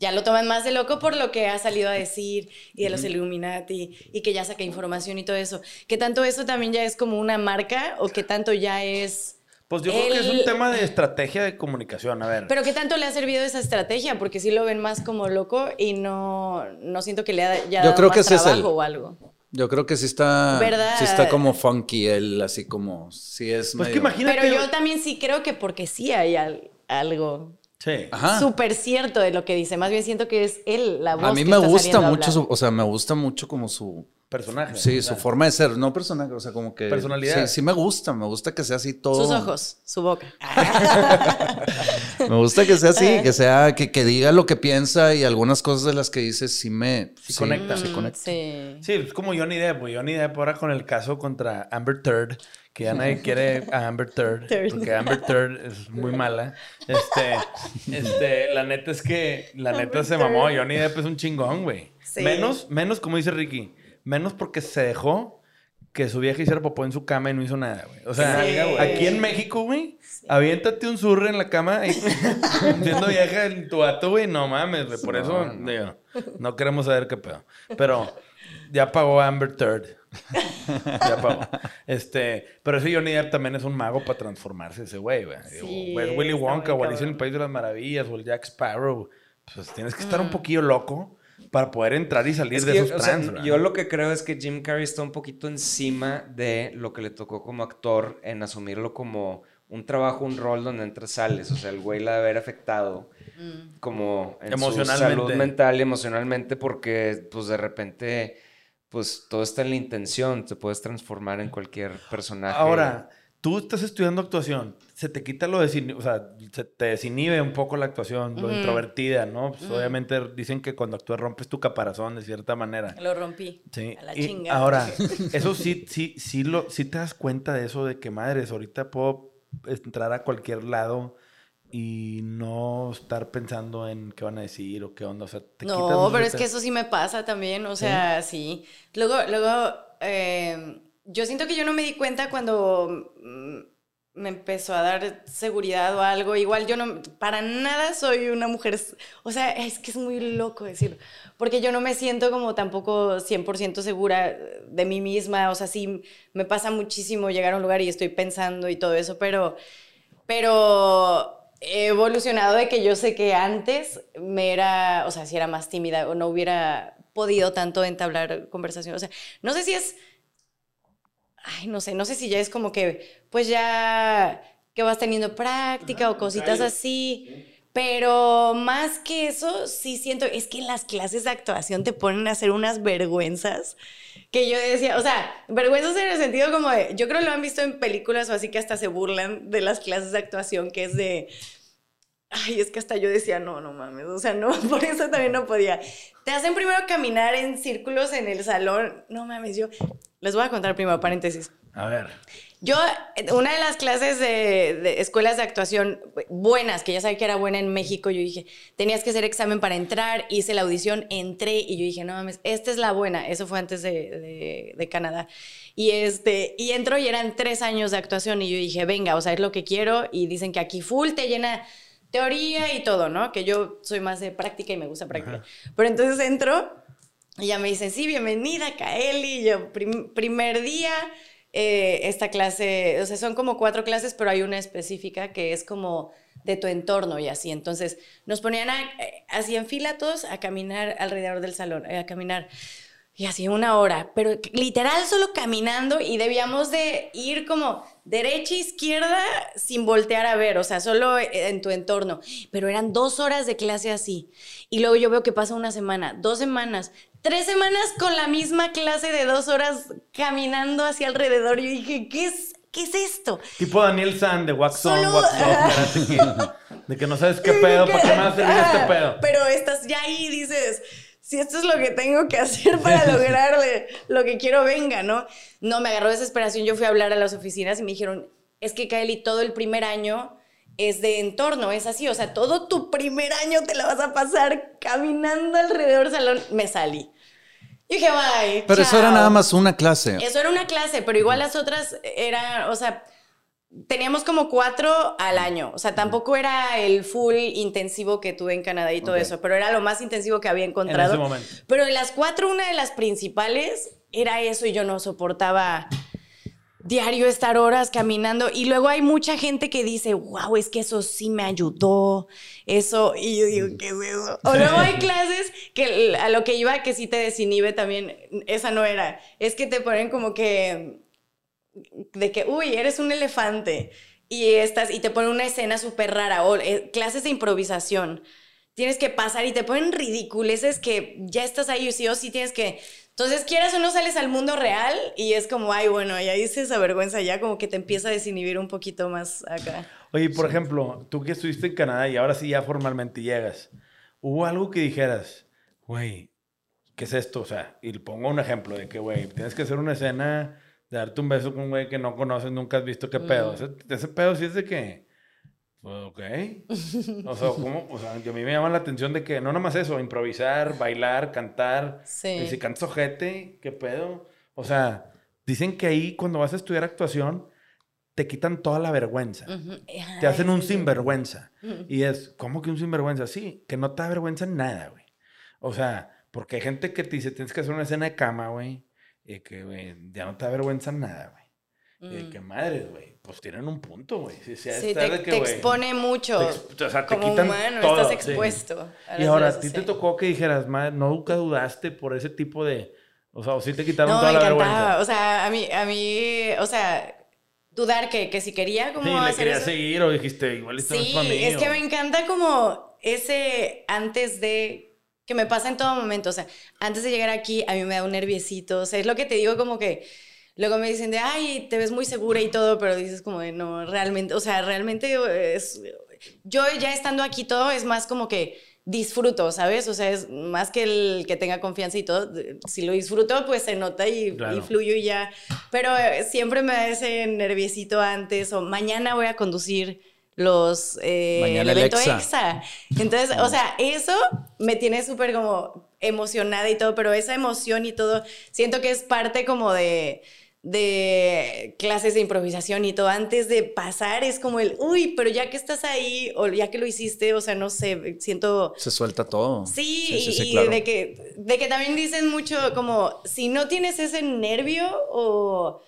Ya lo toman más de loco por lo que ha salido a decir y de los Illuminati y que ya saca información y todo eso. ¿Qué tanto eso también ya es como una marca o qué tanto ya es Pues yo creo que es un tema de estrategia de comunicación. A ver. Pero ¿qué tanto le ha servido esa estrategia? Porque sí lo ven más como loco y no, no siento que le haya Yo dado que más es trabajo el- o algo. Yo creo que sí está, ¿Verdad? sí está como funky él, así como, sí es pues que imagínate. Pero yo también sí creo que porque sí hay al- algo Sí. Ajá. súper cierto de lo que dice. Más bien siento que es él la voz A mí que me está gusta mucho, su, o sea, me gusta mucho como su, Personaje. sí, su forma de ser, no personaje, o sea, como que... Personalidad. Sí, sí me gusta, me gusta que sea así todo. Sus ojos, su boca. Me gusta que sea así, que sea, que, que diga lo que piensa y algunas cosas de las que dice sí me... Sí conecta. Sí Mm, conecta. sí. Sí, es como Johnny Depp. Johnny Depp ahora con el caso contra Amber Third, que ya nadie quiere a Amber Third, Third. porque Amber Third es muy mala. Este, este, la neta es que, la neta Amber se mamó. Johnny Depp es un chingón, güey. Sí. Menos, menos, como dice Ricky, menos porque se dejó que su vieja hiciera popó en su cama y no hizo nada, güey. O sea, Sí. aquí en México, güey, aviéntate un surre en la cama y siendo vieja en tu vato, güey, no mames, güey. Por eso, No, no. digo, no queremos saber qué pedo. Pero ya pagó Amber Third. ya pagó. Este, pero ese Johnny Depp también es un mago para transformarse ese güey, güey. Sí, es Willy Wonka o Alicia en el. País de las Maravillas o el Jack Sparrow. Pues tienes que estar Mm. un poquillo loco para poder entrar y salir Es de que, esos o sea, trans, ¿verdad? yo lo que creo es que Jim Carrey está un poquito encima de lo que le tocó como actor en asumirlo como un trabajo, un rol donde entras sales. O sea, el güey la debe haber afectado Mm. como en su Emocionalmente. salud mental y emocionalmente porque pues de repente pues todo está en la intención, te puedes transformar en cualquier personaje. Ahora, tú estás estudiando actuación, se te quita lo de, o sea, se te desinhibe un poco la actuación, lo introvertida, ¿no? Pues obviamente dicen que cuando actúas rompes tu caparazón de cierta manera. Lo rompí. Sí. A la y chingada. ahora, eso sí, sí, sí, lo, sí te das cuenta de eso, de que madres, ahorita puedo entrar a cualquier lado y no estar pensando en qué van a decir o qué onda. O sea, te No, pero es que eso sí me pasa también, o sea, sí. Luego, luego, eh, yo siento que yo no me di cuenta cuando mm, me empezó a dar seguridad o algo. Igual yo no, para nada soy una mujer, o sea, es que es muy loco decirlo, porque yo no me siento como tampoco 100% segura de mí misma, o sea, sí me pasa muchísimo llegar a un lugar y estoy pensando y todo eso, pero, pero he evolucionado de que yo sé que antes me era, o sea, si era más tímida o no hubiera podido tanto entablar conversación. O sea, no sé si es, ay, no sé, no sé si ya es como que, pues ya que vas teniendo práctica o cositas así. Pero más que eso, sí siento, es que en las clases de actuación te ponen a hacer unas vergüenzas que yo decía, o sea, vergüenzas en el sentido como de, yo creo que lo han visto en películas o así que hasta se burlan de las clases de actuación, que es de, ay, es que hasta yo decía, no, no mames, o sea, no, por eso también no podía. Te hacen primero caminar en círculos en el salón, no mames, yo, les voy a contar primero, paréntesis. A ver. Yo, una de las clases de, de, escuelas de actuación buenas, que ya sabía que era buena en México, yo dije, tenías que hacer examen para entrar, hice la audición, entré y yo dije, no mames, esta es la buena. Eso fue antes de, de, de, Canadá. Y, este, y entro y eran tres años de actuación y yo dije, venga, o sea, es lo que quiero. Y dicen que aquí full te llena teoría y todo, ¿no? Que yo soy más de práctica y me gusta práctica. Pero entonces entro y ya me dicen, sí, bienvenida, Kaeli. Y yo, prim, primer día eh, esta clase, o sea, son como cuatro clases, pero hay una específica que es como de tu entorno y así. Entonces, nos ponían eh, así en fila todos a caminar alrededor del salón, eh, a caminar. Y así una hora, pero literal solo caminando y debíamos de ir como derecha, izquierda, sin voltear a ver, o sea, solo en tu entorno. Pero eran dos horas de clase así. Y luego yo veo que pasa una semana, dos semanas, tres semanas con la misma clase de dos horas caminando hacia alrededor. Y yo dije, ¿qué es, qué es esto? Tipo Daniel San de Wax On, Wax Off. de que no sabes qué pedo, ¿para qué me va a servir este pedo? Pero estás ya ahí y dices, si esto es lo que tengo que hacer para lograrle lo que quiero, venga, ¿no? No, me agarró desesperación. Yo fui a hablar a las oficinas y me dijeron, es que Kylie, todo el primer año es de entorno, es así, o sea, todo tu primer año te la vas a pasar caminando alrededor del salón. Me salí. Y dije, bye. Pero eso era nada más una clase. Eso era una clase, pero igual las otras eran, o sea, teníamos como cuatro al año. O sea, tampoco era el full intensivo que tuve en Canadá y todo okay. eso, pero era lo más intensivo que había encontrado. En ese momento. Pero de las cuatro, una de las principales era eso y yo no soportaba diario estar horas caminando. Y luego hay mucha gente que dice, wow, es que eso sí me ayudó, eso, y yo digo, ¿qué es eso? O luego hay clases que a lo que iba que sí te desinhibe también, esa no era, es que te ponen como que, de que, uy, eres un elefante y estás, y te ponen una escena súper rara, o eh, clases de improvisación. Tienes que pasar y te ponen ridiculeces que ya estás ahí, sí o sí tienes que entonces, quieras o no, sales al mundo real y es como, ay, bueno, ya hice esa vergüenza, ya como que te empieza a desinhibir un poquito más acá. Oye, por ejemplo, tú que estuviste en Canadá y ahora sí ya formalmente llegas, ¿hubo algo que dijeras, güey, ¿qué es esto? O sea, y pongo un ejemplo de que, güey, tienes que hacer una escena de darte un beso con un güey que no conoces, nunca has visto qué pedo. Mm. Ese, ese pedo sí es de que Ok. O sea, ¿cómo? O sea, a mí me llama la atención de que no nada más eso, improvisar, bailar, cantar. Sí. Y si cantas ojete, ¿qué pedo? O sea, dicen que ahí cuando vas a estudiar actuación, te quitan toda la vergüenza. Uh -huh. Te hacen un sinvergüenza. Uh -huh. Y es, ¿cómo que un sinvergüenza? Sí, que no te da vergüenza en nada, güey. O sea, porque hay gente que te dice, tienes que hacer una escena de cama, güey. Y que, güey, ya no te da vergüenza en nada, güey. Y de que madres, güey, pues tienen un punto, güey. Sí, sí, te, de que, te expone mucho. Te, o sea, te como quitan humano, todo, estás expuesto. Sí. Y ahora, a ti te tocó que dijeras, madre, nunca dudaste por ese tipo de. O sea, o sí te quitaron no, toda me la encantaba. vergüenza. O sea, a mí, a mí, o sea, dudar que, que si quería como Sí, le hacer querías eso. seguir o dijiste, igual esto no Sí, es para mí. es que o- me encanta como ese antes de que me pasa en todo momento, o sea, antes de llegar aquí a mí me da un nerviecito, o sea, es lo que te digo como que luego me dicen de, ay, te ves muy segura y todo, pero dices como de, no, realmente, o sea, realmente es, yo ya estando aquí todo es más como que disfruto, ¿sabes? O sea, es más que el que tenga confianza y todo, si lo disfruto, pues se nota y, Claro. y fluyo y ya, pero eh, siempre me da ese nerviecito antes o mañana voy a conducir los eh, el evento Exa. EXA. Entonces, o sea, eso me tiene súper como emocionada y todo, pero esa emoción y todo, siento que es parte como de de clases de improvisación y todo, antes de pasar es como el, uy, pero ya que estás ahí, o ya que lo hiciste, o sea, no sé, siento... Se suelta todo. Sí, sí, sí, y claro. de, que, de que también dicen mucho como, si no tienes ese nervio o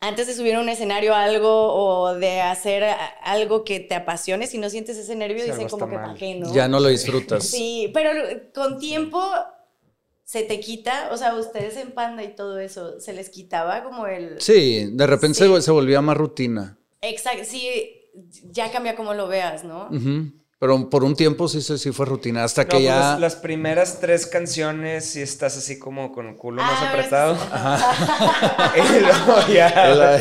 antes de subir a un escenario algo o de hacer algo que te apasione, si no sientes ese nervio, Si dicen como que mal. para qué, ¿no? Ya no lo disfrutas. Sí, pero con tiempo se te quita, o sea, ustedes en Panda y todo eso, se les quitaba como el... Sí, de repente Sí. Se, volvía más rutina. Exacto, sí, ya cambia como lo veas, ¿no? Pero por un tiempo sí, sí, sí fue rutina. Hasta No, que pues ya. las, las primeras tres canciones sí estás así como con el culo más Ah, apretado. y luego ya.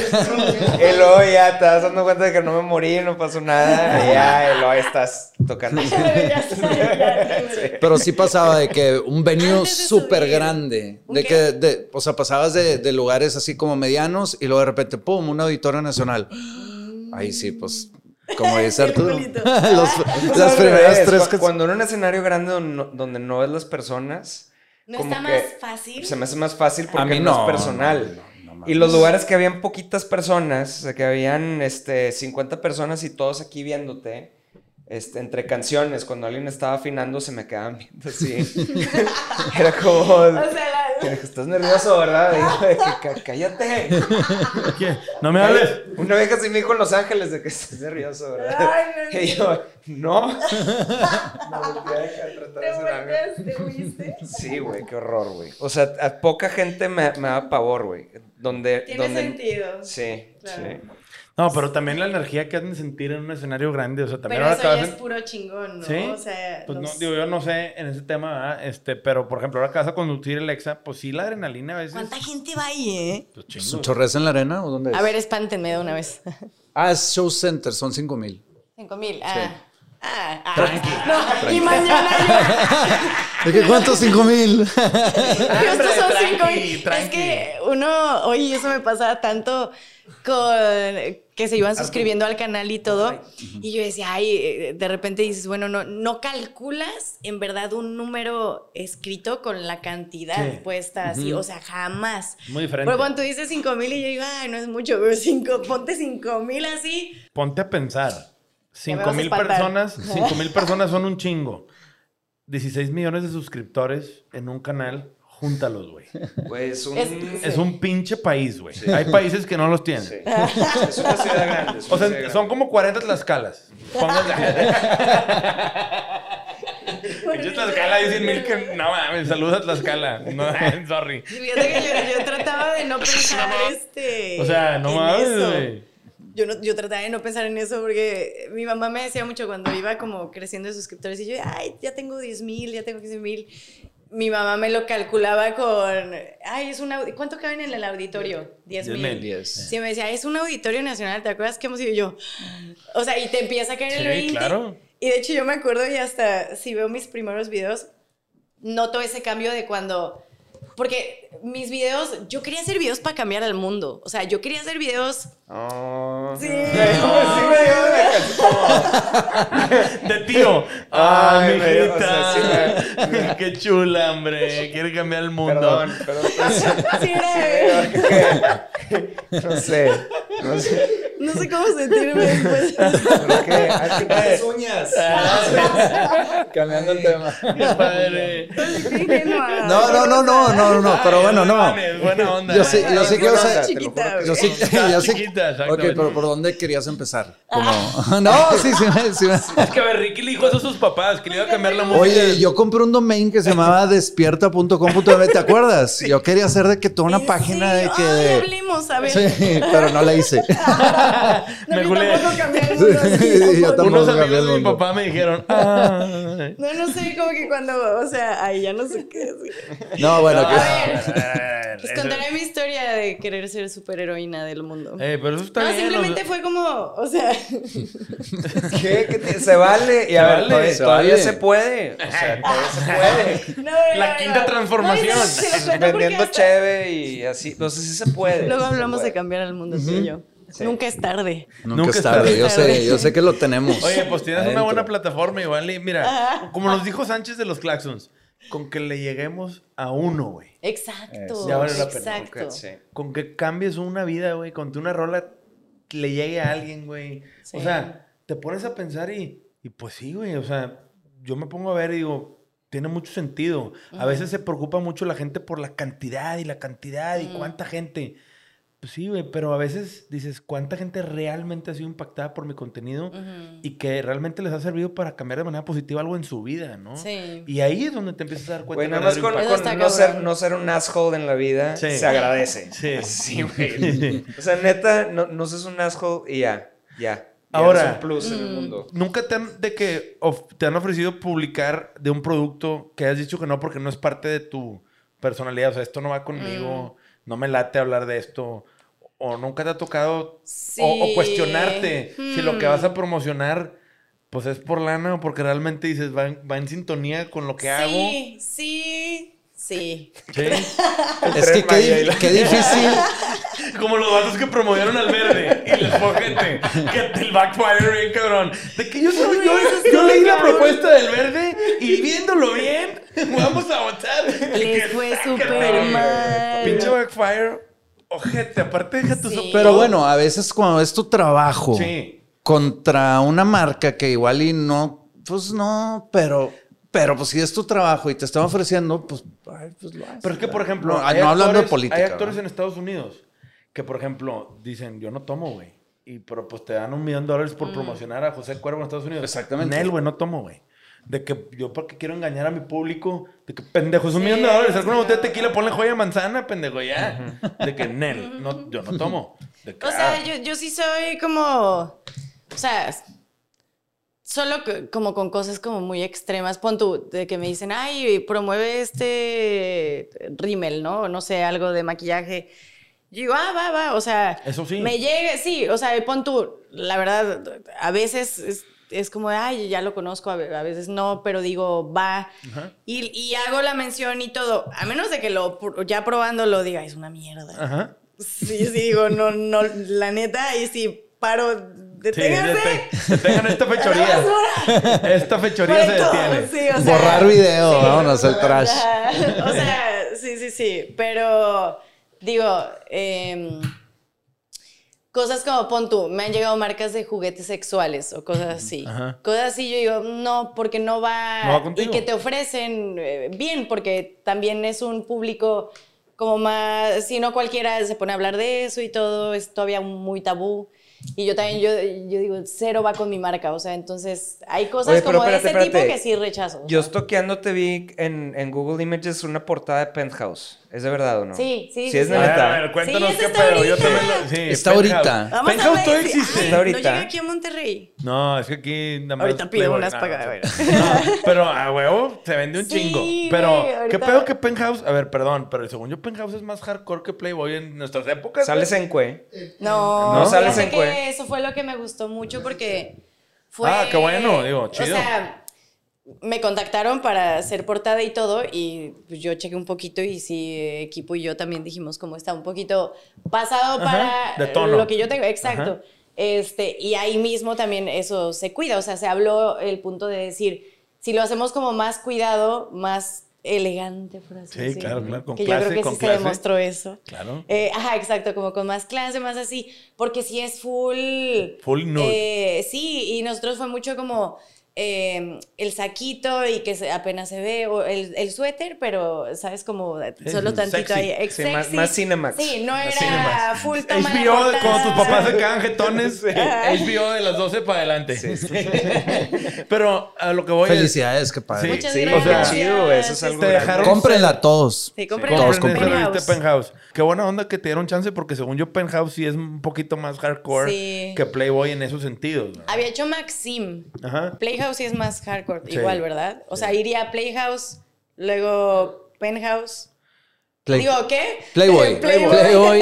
y luego ya te vas dando cuenta de que no me morí, no pasó nada. Y ya, y luego ya estás tocando. Pero sí pasaba de que un venue súper grande. ¿Un De que, de, o sea, pasabas de, de lugares así como medianos y luego de repente, ¡pum! Un auditorio nacional. Ahí sí, pues, como dice Arturo. Los- Pues las primeras tres cu- Cuando en un escenario grande donde no, ves las personas, ¿No como está que más fácil? se me hace más fácil porque A mí no, no, es personal. no, no, no y los lugares que habían poquitas personas, o sea, que habían este, 50 personas y todos aquí viéndote, este, entre canciones, cuando alguien estaba afinando, se me quedaban viendo así. Era como, O sea, la- estás nervioso, ¿verdad? Y yo, de que, "Cá- cállate. ¿Qué? No me hables. Una vez así me dijo en Los Ángeles de que estás nervioso, ¿verdad? Ay, no, y yo, no. Me acá a tratar de hacer te huiste. Sí, güey, qué horror, güey. O sea, a poca gente me, me da pavor, güey. Donde, Tiene donde... sentido. Sí, Claro. sí. No, pero también la energía que hacen sentir en un escenario grande. O sea, también Pero ahora eso ya es en- puro chingón, ¿no? ¿Sí? O sea, Pues no, digo, yo no sé en ese tema, ¿verdad? Este, pero por ejemplo, ahora que vas a conducir el Exa, pues sí, la adrenalina a veces. ¿cuánta gente va ahí, eh? Pues ¿Su chingo. chorreza en la arena o dónde es? A ver, espántenme de una vez. Ah, es Show Center, son 5 mil. Cinco mil. Ah. Ah, ah. No, y mañana yo. ¿De qué cuántos 5 mil? Justo son tranqui, cinco mil. Es tranqui. que uno, oye, eso me pasaba tanto con que se iban suscribiendo al canal y todo. Y yo decía, ay, eh, de repente dices, bueno, no, no calculas en verdad un número escrito con la cantidad Sí. puesta así. O sea, jamás. Muy diferente. Pero cuando tú dices cinco mil y yo digo, ay, no es mucho, pero cinco, ponte cinco mil así. Ponte a pensar. Ya me 5 vas a mil personas, 5 mil personas son un chingo. 16 millones de suscriptores en un canal, júntalos, güey. Pues un... Es- Es un pinche país, güey. Hay países que no los tienen. Sí. Es una ciudad grande. es O una sea, ciudad son grande. como 40 Tlaxcalas. Pónganle. Pinche Tlaxcala dicen mil que. No mames, saludos a Tlaxcala. No, sorry. Fíjate que yo, yo trataba de no pensar este. O sea, no mames, güey. Yo, no, yo trataba de no pensar en eso porque mi mamá me decía mucho cuando iba como creciendo de suscriptores y yo, ay, ya tengo 10 mil, ya tengo 15 mil. Mi mamá me lo calculaba con, ay, es un ¿cuánto caben en el auditorio? 10 10,000. mil. Diez. Sí, me decía, es un auditorio nacional, ¿te acuerdas que hemos ido yo? O sea, y te empieza a caer el Sí, 20. claro. Y de hecho yo me acuerdo y hasta si veo mis primeros videos, noto ese cambio de cuando... Porque mis videos, yo quería hacer videos para cambiar al mundo. O sea, yo quería hacer videos... Oh. Sí. Sí me dio una canción. De tío. Ay, Ay, me dio- o mijita. sea, sí Qué chula, hombre. Quiere cambiar el mundo. Perdón, perdón. Sí, No sé. No sé. No sé cómo sentirme después. ¿Por qué? Uñas. Cambiando el tema. Qué padre. No, no, no, no, no, no, pero bueno, no. buena onda. Yo sí, yo sí quiero saber. Yo sí, yo sí. Ok, pero ¿por dónde querías empezar? Como... No, sí, sí, me- sí. me- Es que a ver, Ricky le dijo eso a sus papás, que le iba a cambiar la música. Oye, yo compré un domain que se llamaba despierta.com.mx, ¿te acuerdas? Yo quería hacer de que toda una ¿En página de que... Hablemos, a ver. Sí, pero no la hice. No, Me culé. Sí, yo. Unos amigos de mi papá me dijeron, "Ay". No, no sé, como que cuando, o sea, ay, ya no sé qué decir. No, bueno, A que... ver, pues Eso- contaré mi historia de querer ser superheroína del mundo. Eh, pero eso está no, bien. simplemente fue como, o sea, ¿Qué? ¿Qué te- Se vale. Y Se a ver, vale, todavía, se todavía vale. se puede. O sea, todavía se puede. no, La no, quinta no. transformación. No, no, sí, no, no, porque Vendiendo hasta- cheve y así. No sé si se puede. Luego hablamos de cambiar el mundo, tú y yo. Sí. Nunca es tarde. Nunca, Nunca es tarde. tarde. Yo sé, yo sé que lo tenemos. Oye, pues tienes una Adentro. buena plataforma igual. Y mira, como nos dijo Sánchez de los Claxons, con que le lleguemos a uno, güey. Exacto. Ya vale la pena. Exacto. Con que cambies una vida, güey. Con que una rola le llegue a alguien, güey. Sí. O sea, te pones a pensar y, y pues sí, güey. O sea, yo me pongo a ver y digo, tiene mucho sentido. A veces se preocupa mucho la gente por la cantidad y la cantidad y cuánta gente. Pues sí, güey, pero a veces dices, ¿cuánta gente realmente ha sido impactada por mi contenido y que realmente les ha servido para cambiar de manera positiva algo en su vida, ¿no? Sí. Y ahí es donde te empiezas a dar cuenta. Güey, nada más con, con no, ser, no ser un asshole en la vida, Sí. se agradece. Sí. Sí, güey. O sea, neta, no, no seas un asshole y ya, ya. Ahora- un plus Mm. en el mundo. Nunca te han, de que of- te han ofrecido publicar de un producto que has dicho que no porque no es parte de tu personalidad. O sea, esto no va conmigo, no me late hablar de esto. O nunca te ha tocado Sí. o, o cuestionarte si lo que Hmm. vas a promocionar pues es por lana o porque realmente dices va en, va en sintonía con lo que hago. Sí, sí, sí. Sí. Es que qué, difícil. Como los vatos que promovieron al verde y les fue gente. Que el backfire bien cabrón. De que yo soy yo, yo leí la propuesta del verde y viéndolo bien, vamos a votar. Les fue súper mal. Pinche backfire. Ojete, aparte deja tus Sí. Pero bueno, a veces cuando es tu trabajo Sí. contra una marca que igual y no, pues no, pero, pero pues si es tu trabajo y te están ofreciendo, pues, ay, pues lo haces. Pero es que, por ejemplo, no, hay no hablando de actores- política. Hay actores ¿verdad? en Estados Unidos que, por ejemplo, dicen, yo no tomo, güey. Y pero pues te dan un millón de dólares Mm. por promocionar a José Cuervo en Estados Unidos. Exactamente. Nel, güey, no tomo, güey. De que yo porque quiero engañar a mi público, de que pendejo, es un Sí, millón de dólares, sí, alguna botella de tequila, ponle joya de manzana, pendejo, ya. De que Nel, no, yo no tomo. De que, O sea, ah, yo, yo sí soy como. O sea, solo que- como con cosas como muy extremas. Pon tú, de que me dicen, ay, promueve este rímel, ¿no? No sé, algo de maquillaje. Yo digo, ah, va, va. O sea, Eso sí. me llega, sí, o sea, pon tú, la verdad, a veces es, es como, ay, ya lo conozco, a ve- a veces no, pero digo, va. Ajá. Y, y hago la mención y todo. A menos de que lo ya probando lo diga, es una mierda. Ajá. Sí, sí, digo, no, no, la neta, ahí sí paro, deténganse. deten- detengan esta fechoría. Esta fechoría se detiene. sí, o sea, Borrar video, vámonos al trash. O sea, sí, sí, sí. Pero digo, em, cosas como pon tú, me han llegado marcas de juguetes sexuales o cosas así. Ajá. Cosas así, yo digo, no, porque no va. No va contigo. y que te ofrecen eh, bien, porque también es un público como más. Si no cualquiera se pone a hablar de eso y todo, es todavía muy tabú. Y yo también, yo, yo digo, cero va con mi marca. O sea, entonces hay cosas Oye, como de espérate, ese tipo que sí rechazo. Yo estoqueando vi en, en Google Images una portada de Penthouse. ¿Es de verdad o no? Sí, sí, Sí, sí, es sí. Neta. a ver, cuéntanos Sí, qué está pedo. Yo ahorita. también lo- sí, Está Penthouse. ahorita. Vamos Penthouse todavía existe. Está ahorita. No llega aquí a Monterrey. No, es que aquí nada más. Ahorita pido unas Ah, para- no, no, pero a huevo se vende un Sí, chingo. Pero, ahorita- ¿qué pedo que Penthouse? A ver, perdón, pero según yo, Penthouse es más hardcore que Playboy en nuestras épocas. Sales en cue. No, ¿No? sales en cue. eso fue lo que me gustó mucho porque fue... Ah, qué bueno, digo, chido. O sea, me contactaron para hacer portada y todo y pues, yo chequé un poquito y sí, equipo y yo también dijimos como está un poquito pasado Ajá, para de tono. lo que yo tengo, exacto. Ajá. Este, y ahí mismo también eso se cuida, o sea, se habló el punto de decir, si lo hacemos como más cuidado, más elegante, por así Sí, decirlo. claro, claro, con que clase, yo creo que con sí clase. se demostró eso. Claro. Eh, ajá, exacto, como con más clase, más así, porque sí es full... Full nude. eh, sí, y nosotros fue mucho como eh, el saquito y que se- apenas se ve, o el, el suéter, pero, ¿sabes? Como solo tantito sexy. ahí. ex- Sí, más- sexy. más Cinemax. Sí, no Más era Cinemax. full toma HBO, cuando tus papás se quedan jetones. HBO de las 12 para adelante. Pero a lo que voy Felicidades, qué padre. Sí, Muchas Sí, o sea, gracias. chido, eso es algo te dejaron Cómprenla todos. Sí, es... compren Todos Penthouse. Penthouse. Qué buena onda que te dieron chance porque según yo Penthouse sí es un poquito más hardcore Sí. que Playboy en esos sentidos. ¿no? Había hecho Maxim. Ajá. Playhouse sí es más hardcore, Sí. igual, ¿verdad? O sea, iría a Playhouse, luego Penthouse. Play- Digo, ¿qué? Playboy. Playboy.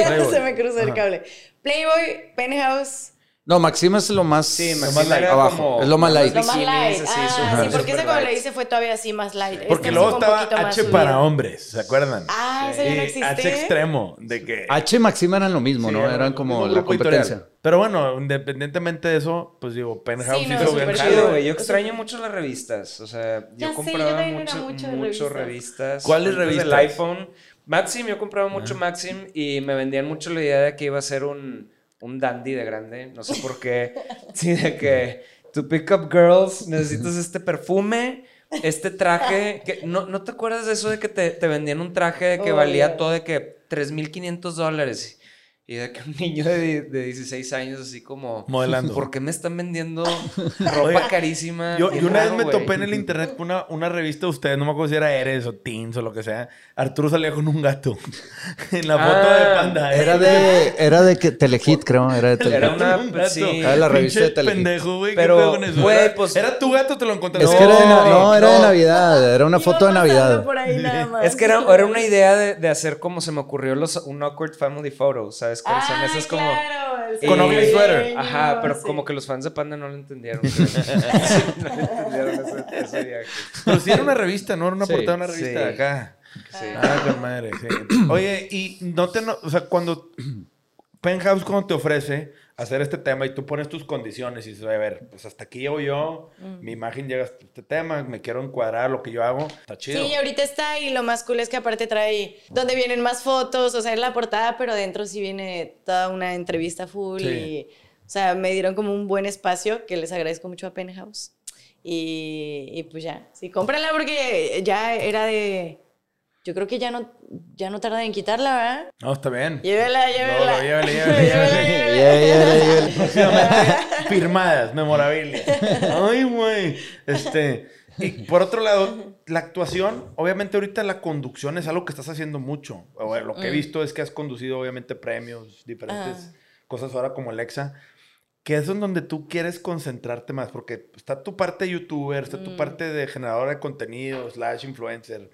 Playboy. Se me cruzó el cable. Playboy, Penthouse. No, Maxim es lo más, Sí, lo más light, abajo. como- es lo más light. Lo más light. así, Ah, sí, porque ese cuando le hice fue todavía así más light. Porque Este luego sí estaba H subido. para hombres, ¿se acuerdan? Ah, ese ya no existe. H extremo, de que... H y Maxim eran lo mismo, Sí, ¿no? era Eran como la editorial. competencia. Pero bueno, independientemente de eso, pues digo, Penthouse Sí, no, hizo bien chido. Yo Eso- extraño mucho las revistas. O sea, Ya yo sé, yo compraba mucho, revistas. ¿Cuáles revistas? del iPhone. Maxim, yo compraba mucho Maxim y me vendían mucho la idea de que iba a ser un, un dandy de grande. No sé por qué. Sí, de que to pick up girls necesitas este perfume, este traje. Que, ¿no, ¿No te acuerdas de eso de que te, te vendían un traje que Oh, valía yeah. todo de que 3.500 dólares? Y de que un niño de, de 16 años así como... Modelando. ¿Por qué me están vendiendo ropa carísima? Yo, una vez me topé en el internet con una, una revista de ustedes, no me acuerdo si era Eres o Teens o lo que sea. Arturo salía con un gato en la foto de Ah, Panda. Era de, era de que Telehit, creo. Era de Telehit. Era una- Un gato. sí. Era la revista Pinche de Telehit. pendejo, güey. ¿qué Pero, pedo con eso? güey, ¿Era- pues- ¿Era tu gato te lo encontraste? Es que era de, No, no, era de no. Navidad. Era una foto de Navidad. por ahí nada más. Es que era, era una idea de, de hacer como se me ocurrió los, un awkward family photo, ¿sabes? Son esas como... claro, Con ugly sweater. Ajá, pero sí. como que los fans de Panda no lo entendieron. no entendieron ese, ese viaje. Pero sí era una revista, ¿no? Era una Sí, portada de una revista acá. Sí. Ah, qué madre, sí. Oye, y no te... no- o sea, cuando... Penthouse cuando te ofrece hacer este tema y tú pones tus condiciones y dices, a ver, pues hasta aquí llego yo, Mm. mi imagen llega hasta este tema, me quiero encuadrar lo que yo hago, está chido. Sí, ahorita está y lo más cool es que aparte trae donde vienen más fotos, o sea, es la portada, pero dentro sí viene toda una entrevista full Sí. y, o sea, me dieron como un buen espacio que les agradezco mucho a Penthouse. Y, y pues ya, sí, cómprala porque ya era de, yo creo que ya no, ya no tardan en quitarla, ¿verdad? No, está bien. Llévela, llévela. No, llévele. Yeah, yeah, yeah. Próximamente, firmadas, memorabilia. Ay, güey. Este, y por otro lado, la actuación, obviamente ahorita la conducción es algo que estás haciendo mucho. Bueno, lo que he visto es que has conducido obviamente premios, diferentes Ah. cosas ahora como Alexa. Que es en donde tú quieres concentrarte más, porque está tu parte youtuber, está tu parte de generadora de contenido, slash influencer,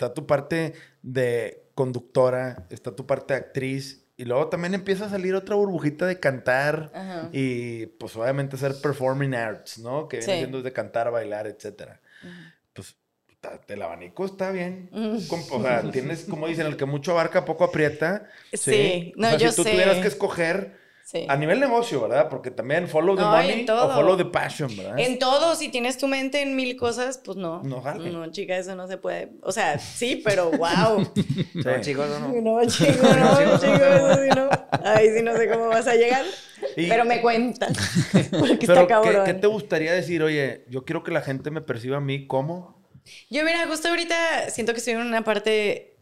está tu parte de conductora, está tu parte de actriz, y luego también empieza a salir otra burbujita de cantar Ajá. y pues obviamente hacer performing arts, ¿no? Que viene Sí. siendo de cantar, bailar, etcétera. Pues el abanico está bien. Mm. O sea, tienes, como dicen, el que mucho abarca, poco aprieta. Sí. No, o sea, yo si tú sé. tuvieras que escoger Sí. a nivel negocio, ¿verdad? Porque también follow the No, money o follow the passion, ¿verdad? En todo, si tienes tu mente en mil cosas, pues no. No jale. No, chica, eso no se puede. O sea, sí, pero wow. No, chicos, no, no. No, chico, no, chico, eso sí no. Ay, sí, no sé cómo vas a llegar. Y- Pero me cuentas. Porque Pero, está ¿qué, cabrón. qué te gustaría decir? Oye, yo quiero que la gente me perciba a mí como... Yo, mira, justo ahorita siento que estoy en una parte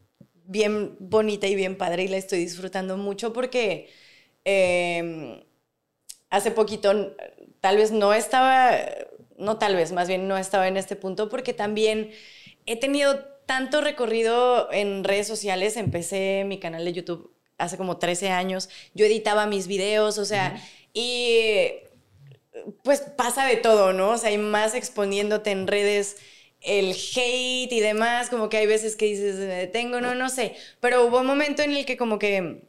bien bonita y bien padre y la estoy disfrutando mucho porque eh, hace poquito, tal vez no estaba, no tal vez, más bien no estaba en este punto porque también he tenido tanto recorrido en redes sociales. Empecé mi canal de YouTube hace como 13 años. Yo editaba mis videos, o sea, y pues pasa de todo, ¿no? O sea, hay más exponiéndote en redes el hate y demás, como que hay veces que dices, me detengo, no, no sé. Pero hubo un momento en el que como que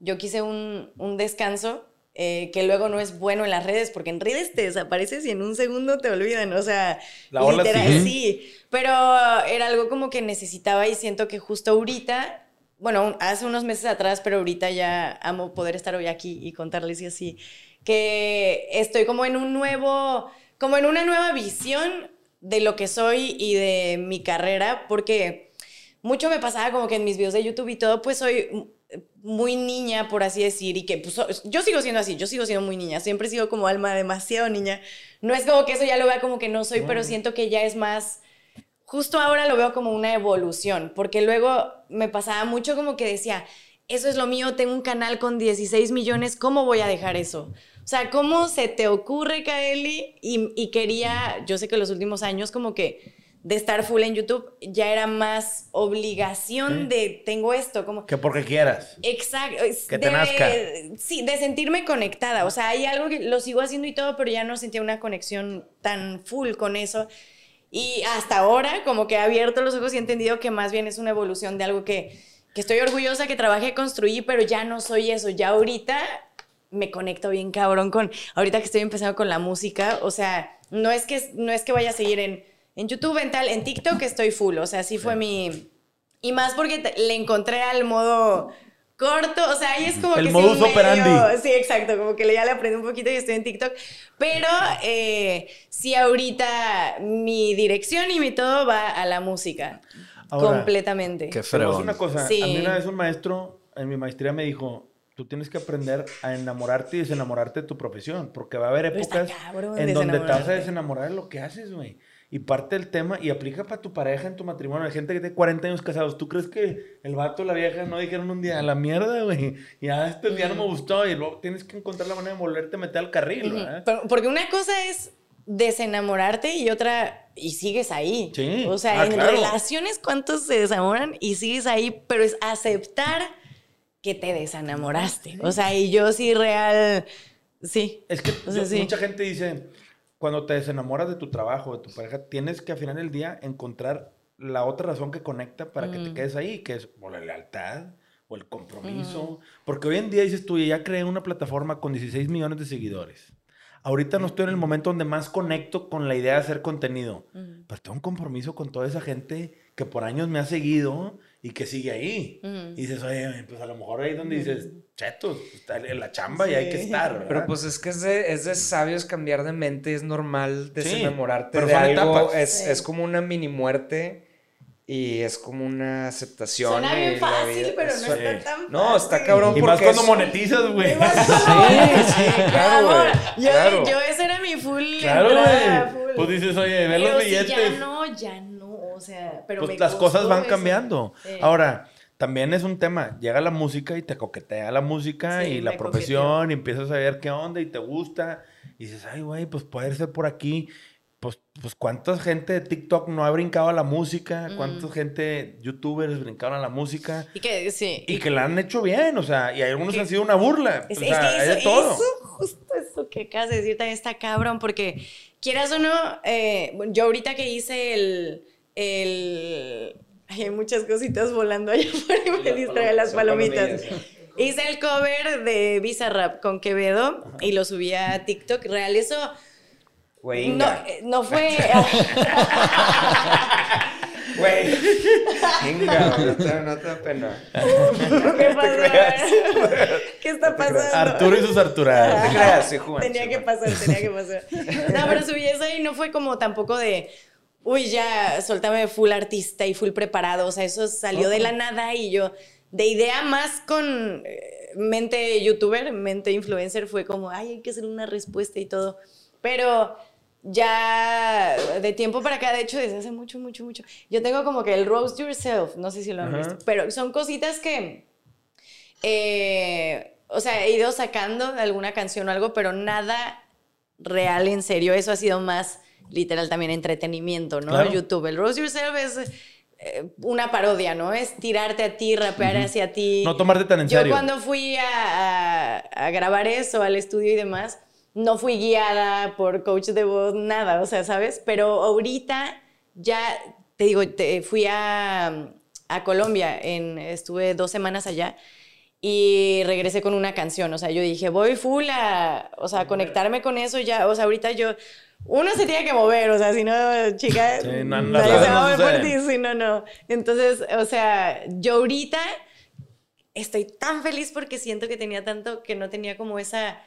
yo quise un, un descanso eh, que luego no es bueno en las redes, porque en redes te desapareces y en un segundo te olvidan, o sea, La ola literal, sigue. sí. Pero era algo como que necesitaba y siento que justo ahorita, bueno, hace unos meses atrás, pero ahorita ya amo poder estar hoy aquí y contarles y así, que estoy como en un nuevo, como en una nueva visión de lo que soy y de mi carrera, porque mucho me pasaba como que en mis videos de YouTube y todo, pues soy muy niña, por así decir, y que pues, yo sigo siendo así, yo sigo siendo muy niña, siempre sigo como alma demasiado niña. No es como que eso ya lo vea como que no soy, pero siento que ya es más, justo ahora lo veo como una evolución, porque luego me pasaba mucho como que decía, eso es lo mío, tengo un canal con 16 millones, ¿cómo voy a dejar eso? O sea, ¿cómo se te ocurre, Kaeli? Y, y quería, yo sé que los últimos años como que de estar full en YouTube ya era más obligación de tengo esto, como... Que porque quieras. Exacto. Que te de- nazca. Sí, de sentirme conectada. O sea, hay algo que lo sigo haciendo y todo, pero ya no sentía una conexión tan full con eso. Y hasta ahora, como que he abierto los ojos y he entendido que más bien es una evolución de algo que, que estoy orgullosa, que trabajé, construí, pero ya no soy eso. Ya ahorita me conecto bien cabrón con, ahorita que estoy empezando con la música, o sea, no es que, no es que vaya a seguir en, en YouTube, en tal, en TikTok estoy full, o sea, sí fue mi... Y más porque le encontré al modo corto, o sea, ahí es como El que... sí, modus medio- operandi. Sí, exacto, como que le- ya le aprendí un poquito y estoy en TikTok, pero eh, sí ahorita mi dirección y mi todo va a la música, Ahora, completamente. Qué fregón. una cosa, Sí. a mí una vez un maestro en mi maestría me dijo, tú tienes que aprender a enamorarte y desenamorarte de tu profesión, porque va a haber épocas cabrón en donde te vas a desenamorar de lo que haces, güey. Y parte del tema, y aplica para tu pareja en tu matrimonio. Hay gente que tiene 40 años casados. ¿Tú crees que el vato y la vieja no dijeron un día, a la mierda, güey? Ya este día no me gustó. Y luego tienes que encontrar la manera de volverte a meter al carril, porque una cosa es desenamorarte y otra, y sigues ahí. Sí. O sea, Ah, en claro. relaciones, ¿cuántos se desamoran y sigues ahí? Pero es aceptar que te desenamoraste. O sea, y yo sí real, sí. Es que O sea, yo- sí. mucha gente dice, cuando te desenamoras de tu trabajo, de tu pareja, tienes que al final del día encontrar la otra razón que conecta para que te Mm. quedes ahí, que es o la lealtad o el compromiso. Porque hoy en día dices tú, ya creé una plataforma con 16 millones de seguidores. Ahorita no estoy en el momento donde más conecto con la idea de hacer contenido. Pero tengo un compromiso con toda esa gente que por años me ha seguido y que sigue ahí. Y dices, oye, pues a lo mejor ahí donde dices, chetos, está en la chamba y hay que Sí. estar. ¿verdad? Pero pues es que es de, es de sabios cambiar de mente, es normal desenamorarte pero de algo, es, Sí. es como una mini muerte y es como una aceptación. Suena bien fácil, vida- pero no está tan No, está fácil. cabrón Y más porque cuando es- monetizas, güey. Sí, sí, claro, güey. yo, claro. yo ese era mi full Claro, güey. Pues dices, oye, ve los si billetes. ya no, ya no, o sea, pero pues me las cosas van eso. cambiando. Sí. Ahora, también es un tema. Llega la música y te coquetea la música Sí, y la profesión y empiezas a ver qué onda y te gusta. Y dices, ay, güey, pues puede ser por aquí. Pues, pues cuánta gente de TikTok no ha brincado a la música, cuánta gente, youtubers brincaron a la música Y que, sí. y que la han hecho bien, o sea, y algunos Que- han sido una burla. Es, o es sea, que hay de eso, todo. eso, justo eso que acabas de decir también está cabrón, porque quieras o no, eh, yo ahorita que hice el, el, ay, hay muchas cositas volando allá afuera y me distrae las palomitas. Hice el cover de Bizarrap con Quevedo y lo subí a TikTok. Real, eso Güey, no, eh, no fue... Güey. No te- no pena. ¿Qué pasó? ¿Qué está pasando? Arturo y sus Arturadas. te creas, sí, Juan, Tenía que pasar, tenía que pasar. No, pero subí eso y no fue como tampoco de, uy, ya, soltame full artista y full preparado. O sea, eso salió de la nada y yo, de idea más con eh, mente youtuber, mente influencer, fue como, ay, hay que hacer una respuesta y todo. Pero ya de tiempo para acá, de hecho, desde hace mucho, mucho, mucho, yo tengo como que el roast yourself, no sé si lo han visto, pero son cositas que eh, o sea, he ido sacando alguna canción o algo, pero nada real en serio. Eso ha sido más literal también entretenimiento, ¿no? Claro. YouTube. El Rose Yourself es eh, una parodia, ¿no? Es tirarte a ti, rapear hacia ti. No tomarte tan en Yo serio. cuando fui a, a- a grabar eso, al estudio y demás, no fui guiada por coach de voz, nada, o sea, ¿sabes? Pero ahorita ya, te digo, te- fui a, a Colombia, en, estuve dos semanas allá y regresé con una canción, o sea, yo dije, voy full a, o sea, a conectarme con eso ya, o sea, ahorita yo... Uno se tiene que mover, o sea, si no, chica, Sí, no, no, nadie no, se va no a mover por sucede. ti, sí, no, no. Entonces, o sea, yo ahorita estoy tan feliz porque siento que tenía tanto que no tenía como esa,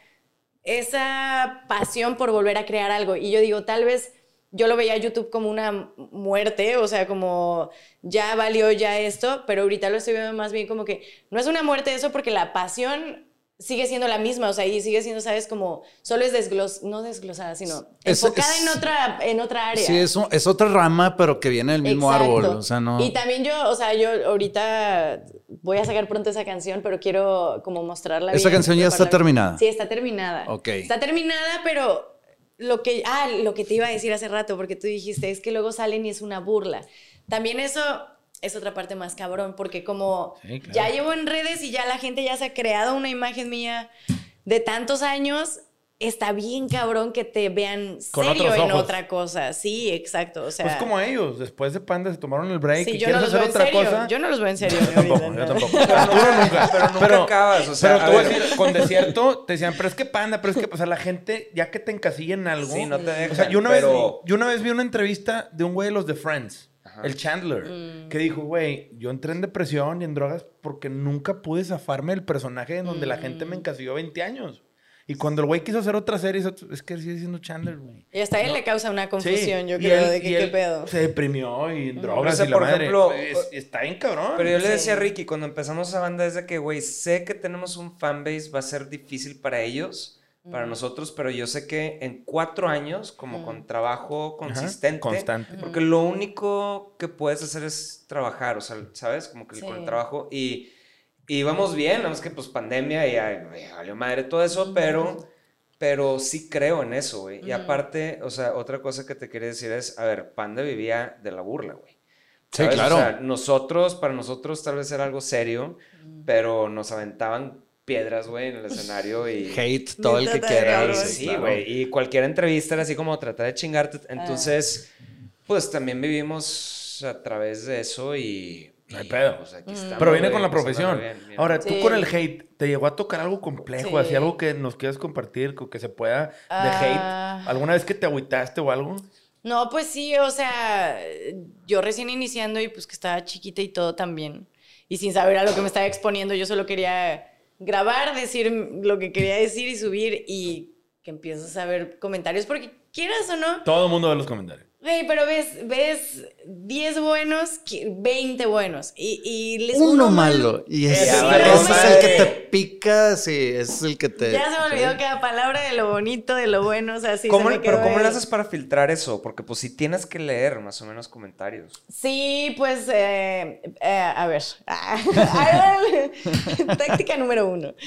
esa pasión por volver a crear algo. Y yo digo, tal vez yo lo veía a YouTube como una muerte, o sea, como ya valió ya esto, pero ahorita lo estoy viendo más bien como que no es una muerte eso porque la pasión sigue siendo la misma, o sea, y sigue siendo, ¿sabes? Como solo es desglos, no desglosada, sino Es- enfocada es- en, otra, en otra área. Sí, es, un- es otra rama, pero que viene del mismo Exacto. árbol. O sea, no. Y también yo, o sea, yo ahorita voy a sacar pronto esa canción, pero quiero como mostrarla. Esa bien, canción ya está terminada. Sí, está terminada. Ok. Está terminada, pero lo que, ah, lo que te iba a decir hace rato, porque tú dijiste, es que luego salen y es una burla. También eso es otra parte más cabrón, porque como Sí, claro. ya llevo en redes y ya la gente ya se ha creado una imagen mía de tantos años, está bien cabrón que te vean serio en otra cosa. Sí, exacto. O sea, Pues como ellos, después de Panda se tomaron el break Sí, y yo quieres no los hacer veo en otra serio. cosa. Yo no los veo en serio. Yo tampoco, ahorita, yo no. tampoco. Arturo nunca. Pero nunca acabas, o sea, pero a te voy a ver. decir, con desierto te decían, pero es que Panda, pero es que, o sea, la gente, ya que te encasilla en algo. Sí, no te dejan, O sea, yo una, pero... vez, yo una vez vi una entrevista de un güey de los de Friends, el Chandler, Mm. que dijo, güey, yo entré en depresión y en drogas porque nunca pude zafarme del personaje en donde la gente Mm. me encasilló 20 años. Y cuando el güey quiso hacer otra serie, es que sigue siendo Chandler, güey. Y hasta a él le causa una Sí, confusión, yo creo, él- de que qué pedo. Se deprimió y en drogas O sea, y la por madre. ejemplo, Es- está bien cabrón. Pero yo le decía a Ricky, cuando empezamos esa banda, es de que, güey, sé que tenemos un fanbase, va a ser difícil para ellos, para nosotros, pero yo sé que en cuatro años, como con trabajo Ajá, consistente, Constante. porque lo único que puedes hacer es trabajar, o sea, ¿sabes? Como que con el trabajo y, y vamos bien, nada más que pues pandemia y ay, güey, valió madre todo eso, pero, pero sí creo en eso, güey. Y Ujú. aparte, o sea, otra cosa que te quería decir es, a ver, Panda vivía de la burla, güey. Sí, ¿Sabes? claro. O sea, nosotros, para nosotros tal vez era algo serio, pero nos aventaban piedras, güey, en el escenario y... Hate, todo el que quiera. sí, Sí, claro. güey. Y cualquier entrevista era así como tratar de chingarte. Ah. Entonces, pues también vivimos a través de eso y. No hay pedo. pues, aquí estamos, Pero viene con la profesión. bien. Ahora, tú Sí. con el hate, ¿te llegó a tocar algo complejo? Sí. Así algo que nos quieras compartir, que se pueda de Ah. hate. ¿Alguna vez que te agüitaste o algo? No, pues sí, o sea, yo recién iniciando y pues que estaba chiquita y todo también. Y sin saber a lo que me estaba exponiendo, yo solo quería grabar, decir lo que quería decir y subir y que empiezas a ver comentarios, porque quieras o no, Todo el mundo ve los comentarios. Güey, pero ves, ves 10 buenos, qui- 20 buenos y, y les Uno malo. Y ese, Sí, es el que te pica, sí, ese es el que te. Ya se me olvidó cada palabra de lo bonito, de lo bueno, o sea, sí. ¿Cómo- se me pero quedó ¿cómo ahí. le haces para filtrar eso? Porque pues sí tienes que leer más o menos comentarios. Sí, pues, eh, eh, a ver. Táctica número uno.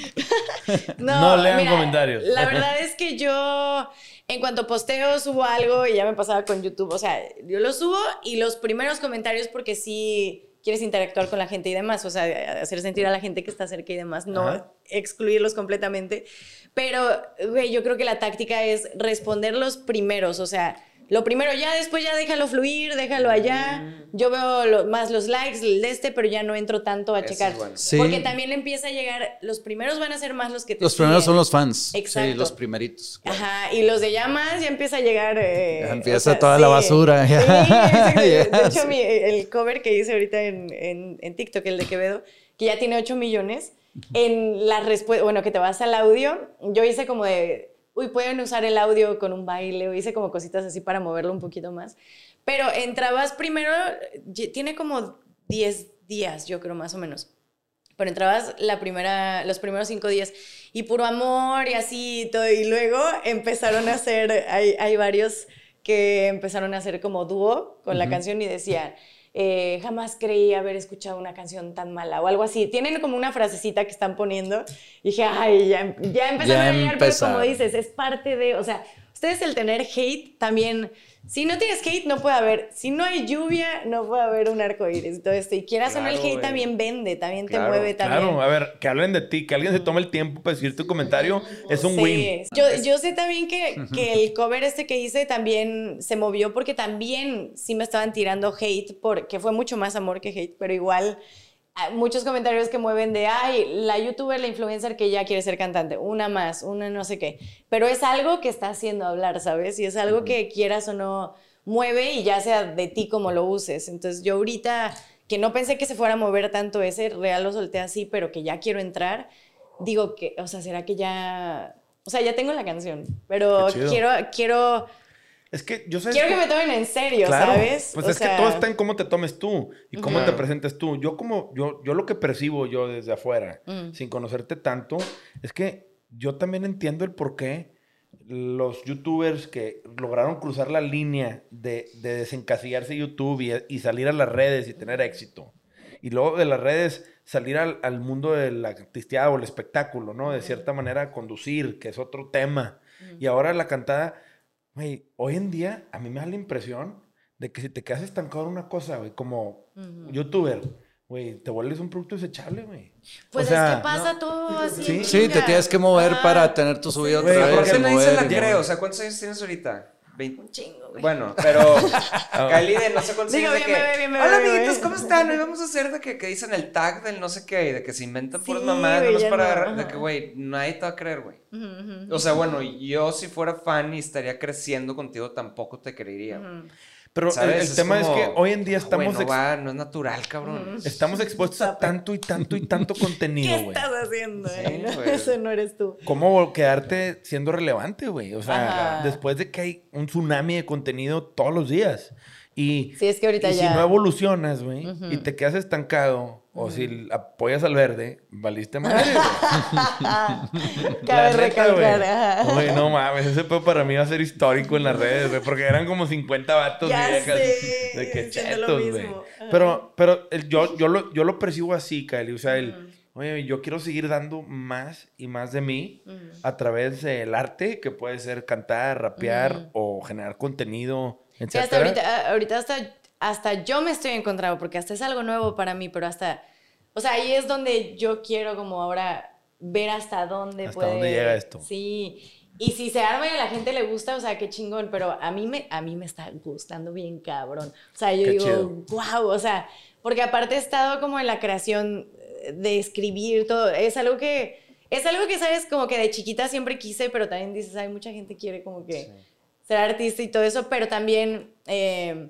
No lean comentarios. La verdad es que yo, en cuanto posteo, subo algo y ya me pasaba con YouTube. O sea, yo lo subo y los primeros comentarios, porque sí quieres interactuar con la gente y demás. O sea, hacer sentir a la gente que está cerca y demás. No Ajá. excluirlos completamente. Pero, güey, yo creo que la táctica es responder los primeros. O sea, lo primero ya, después ya déjalo fluir, déjalo allá. Yo veo lo- más los likes, el de este, pero ya no entro tanto a Eso checar. es bueno. Sí. Porque también empieza a llegar, los primeros van a ser más los que te Los primeros siguen. son los fans. Exacto. Sí, los primeritos. Ajá, y los de llamas ya empieza a llegar. eh, Ya empieza toda la basura, Sí, ya. de Ya, hecho, sí. mi- el cover que hice ahorita en, en, en TikTok, el de Quevedo, que ya tiene 8 millones, en la respuesta, bueno, que te vas al audio, yo hice como de, uy, pueden usar el audio con un baile, o hice como cositas así para moverlo un poquito más. Pero entrabas primero, tiene como 10 días, yo creo, más o menos. Pero entrabas la primera, los primeros cinco días y puro amor y así y todo. Y luego empezaron a hacer, hay, hay varios que empezaron a hacer como dúo con la canción y decían, eh, jamás creí haber escuchado una canción tan mala o algo así. Tienen como una frasecita que están poniendo y dije, ay, ya, ya empezaron Ya a llegar, pero como dices, es parte de, o sea, ustedes el tener hate también, si no tienes hate no puede haber, si no hay lluvia no puede haber un arco iris y todo esto. Y quieras o no, el Claro, hate también vende, también Claro, te mueve, también. Claro, a ver, que hablen de ti, que alguien se tome el tiempo para decir tu comentario, es un Sí. win. Yo, yo sé también que, que el cover este que hice también se movió porque también sí me estaban tirando hate, porque fue mucho más amor que hate, pero igual muchos comentarios que mueven de, ay, la youtuber, la influencer que ya quiere ser cantante, una más, una no sé qué. Pero es algo que está haciendo hablar, ¿sabes? Y es algo que quieras o no mueve y ya sea de ti como lo uses. Entonces yo ahorita, que no pensé que se fuera a mover tanto ese, real lo solté así, pero que ya quiero entrar, digo que, o sea, ¿será que ya... O sea, ya tengo la canción, pero quiero, quiero, Es que yo sé. quiero que me tomen en serio, Claro, ¿sabes? Pues O es que sea, todo está en cómo te tomes tú y cómo te Claro. presentes tú. Yo como, yo, yo lo que percibo yo desde afuera, Mm. sin conocerte tanto, es que yo también entiendo el por qué los youtubers que lograron cruzar la línea de, de desencasillarse YouTube y, y salir a las redes y tener éxito. Y luego de las redes salir al, al mundo de la artisteada o el espectáculo, ¿no? De cierta manera conducir, que es otro tema. Y ahora la cantada, güey, hoy en día a mí me da la impresión de que si te quedas estancado en una cosa, güey, como youtuber, güey, te vuelves un producto desechable, güey. Pues O sea, es que pasa todo así. Sí. Sí, te tienes que mover para tener tu subida Güey, otra vez. porque Aparte y nadie se la mover y- cree, o sea, ¿cuántos años tienes ahorita? Un chingo, güey. Bueno, pero Kylie de no sé cuántos Digo, bien que, bien Hola amiguitos, güey". ¿cómo están? Hoy vamos a hacer de que, que dicen el tag del no sé qué y de que se inventan Sí, mamadas güey, nomás ya para no, agarrar- de que güey, nadie te va a creer, güey. O sea, bueno, yo si fuera fan y estaría creciendo contigo tampoco te creería. Pero el- tema como, es que hoy en día "Ah, güey, estamos, no, va, no es natural, cabrón. estamos expuestos a tanto y tanto y tanto contenido, ¿Qué güey. estás haciendo? Sí, eh? No. Eso no eres tú. ¿Cómo quedarte siendo relevante, güey? O sea, Ajá. después de que hay un tsunami de contenido todos los días. Y, Sí, es que ahorita y si ya- no evolucionas, güey, y te quedas estancado, o si apoyas al verde, valiste madre, güey. Cabe recalcar. Güey, no mames, ese pedo para mí va a ser histórico en las redes, güey, porque eran como 50 vatos Ya viejas sé, de que chetos, güey. Pero, pero el- yo, yo, lo, yo lo percibo así, Kylie, o sea, el, oye, yo quiero seguir dando más y más de mí a través del arte, que puede ser cantar, rapear o generar contenido, etcétera. hasta ahorita, ah, ahorita hasta, hasta yo me estoy encontrando, porque hasta es algo nuevo para mí, pero hasta, o sea, ahí es donde yo quiero como ahora ver hasta dónde Hasta puede. dónde llega esto. Sí. Y si se arma y a la gente le gusta, o sea, qué chingón, pero a mí me, a mí me está gustando bien cabrón. O sea, yo Qué digo, chido. wow, o sea, porque aparte he estado como en la creación de escribir todo, es algo que, es algo que, sabes, como que de chiquita siempre quise, pero también dices, hay mucha gente quiere como que ser artista y todo eso, pero también eh,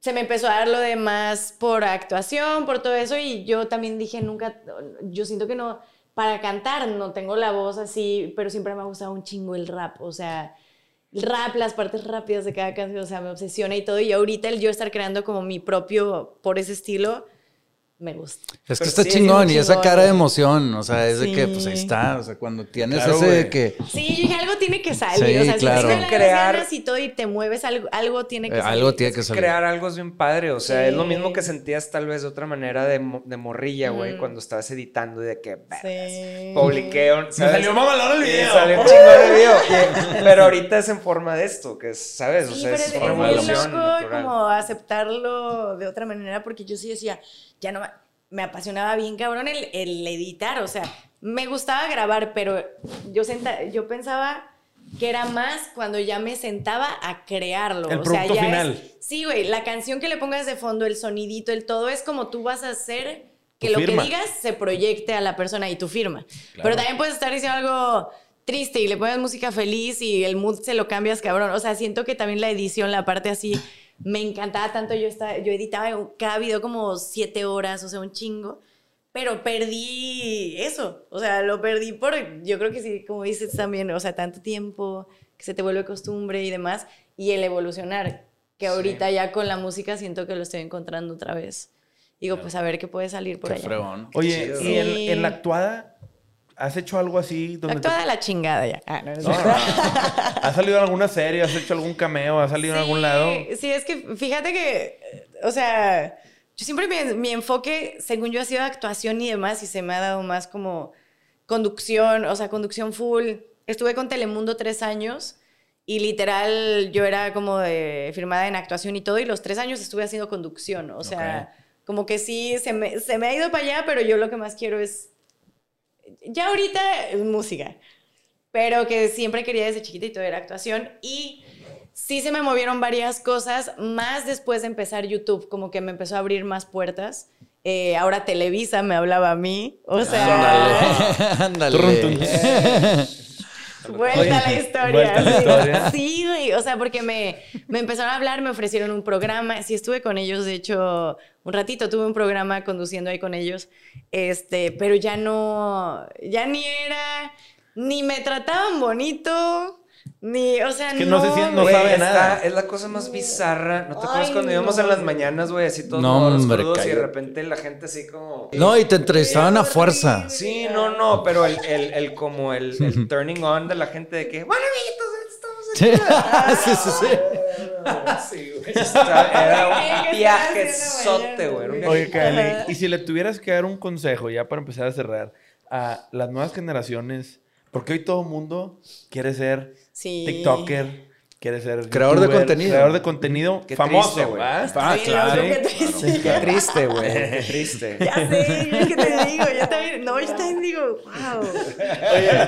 se me empezó a dar lo de más por actuación, por todo eso, y yo también dije, nunca, yo siento que no, para cantar no tengo la voz así, pero siempre me ha gustado un chingo el rap, o sea, el rap, las partes rápidas de cada canción, o sea, me obsesiona y todo, y ahorita el yo estar creando como mi propio, por ese estilo, me gusta. Es que Pero está sí, chingón sí, y esa chingón, cara de emoción, o sea, es de que pues ahí Sí. está, o sea, cuando tienes Claro, ese de que Sí, yo dije, algo tiene que salir, Sí, o sea, claro. si tienes Crear- ganas y todo y te mueves, algo, algo tiene que eh, salir. algo tiene que salir. Crear algo es bien padre, o sea, es lo Sí. mismo que sentías tal vez de otra manera de, mo- de morrilla, güey, Mm. cuando estabas editando y de que Sí. publiqueo, Me ¿sabes? salió mamalón el Sí, video. salió un chingo de video. Pero ahorita es en forma de esto, que es, ¿sabes? O Sí, sea, es, es, es forma muy de loco como aceptarlo de otra manera porque yo sí decía, ya no, me- apasionaba bien cabrón el, el editar, o sea, me gustaba grabar, pero yo, senta, yo pensaba que era más cuando ya me sentaba a crearlo. El o sea, ya final. Es, sí, güey, la canción que le pongas de fondo, el sonidito, el todo, es como tú vas a hacer que Tu lo firma. que digas se proyecte a la persona y tu firma. Pero también puedes estar diciendo algo triste y le pones música feliz y el mood se lo cambias, cabrón. O sea, siento que también la edición, la parte así, me encantaba tanto. Yo, estaba, yo editaba cada video como siete horas, o sea, un chingo. Pero perdí eso. O sea, lo perdí por, yo creo que sí, como dices también, o sea, tanto tiempo que se te vuelve costumbre y demás. Y el evolucionar, que ahorita ya con la música siento que lo estoy encontrando otra vez. Digo, pues a ver qué puede salir por Qué allá. fregón. Oye, chido. ¿y en, Sí. en la actuada has hecho algo así? Donde te- Actuada de la chingada ya. Ah, no, no No. ¿Has salido en alguna serie? ¿Has hecho algún cameo? ¿Has salido en algún Sí, lado? Sí, es que fíjate que, o sea, yo siempre mi, mi enfoque, según yo, ha sido actuación y demás, y se me ha dado más como conducción, o sea, conducción full. Estuve con Telemundo tres años y literal yo era como de, firmada en actuación y todo, y los tres años estuve haciendo conducción, o sea, como que sí, se me, se me ha ido para allá, pero yo lo que más quiero es, ya ahorita es música, pero que siempre quería desde chiquita y todo era actuación, y sí se me movieron varias cosas, más después de empezar YouTube, como que me empezó a abrir más puertas. Eh, ahora Televisa me hablaba a mí, o sea, Ándale. Tun. vuelta a la historia. Vuelta la historia. Sí, güey, o sea, porque me, me empezaron a hablar, me ofrecieron un programa, sí estuve con ellos, de hecho, un ratito tuve un programa conduciendo ahí con ellos, este, pero ya no, ya ni era, ni me trataban bonito, ni, o sea, que no se siente- no güey. sabe está- nada. Es la cosa más bizarra. ¿No te Ay, acuerdas cuando íbamos en las mañanas, güey? Así todos No, hombre, crudos, y de repente la gente así como... No, y te entrevistaban a fuerza. Sí, no, no, pero el, el, el como el, el turning on de la gente de que, bueno, amiguitos, estamos aquí. Sí, sí, sí. Sí, güey. Era un ¿Qué estás viajezote, haciendo güey. Oye, Kylie, y si le tuvieras que dar un consejo, ya para empezar a cerrar, a las nuevas generaciones, porque hoy todo el mundo quiere ser Sí. TikToker, quiere ser Creador de contenido. creador de contenido Qué famoso, güey. ¿verdad? Ah, Sí, claro. qué triste. Qué triste, güey. Qué triste. Ya sé, es que te digo, yo también, no, yo también digo, wow.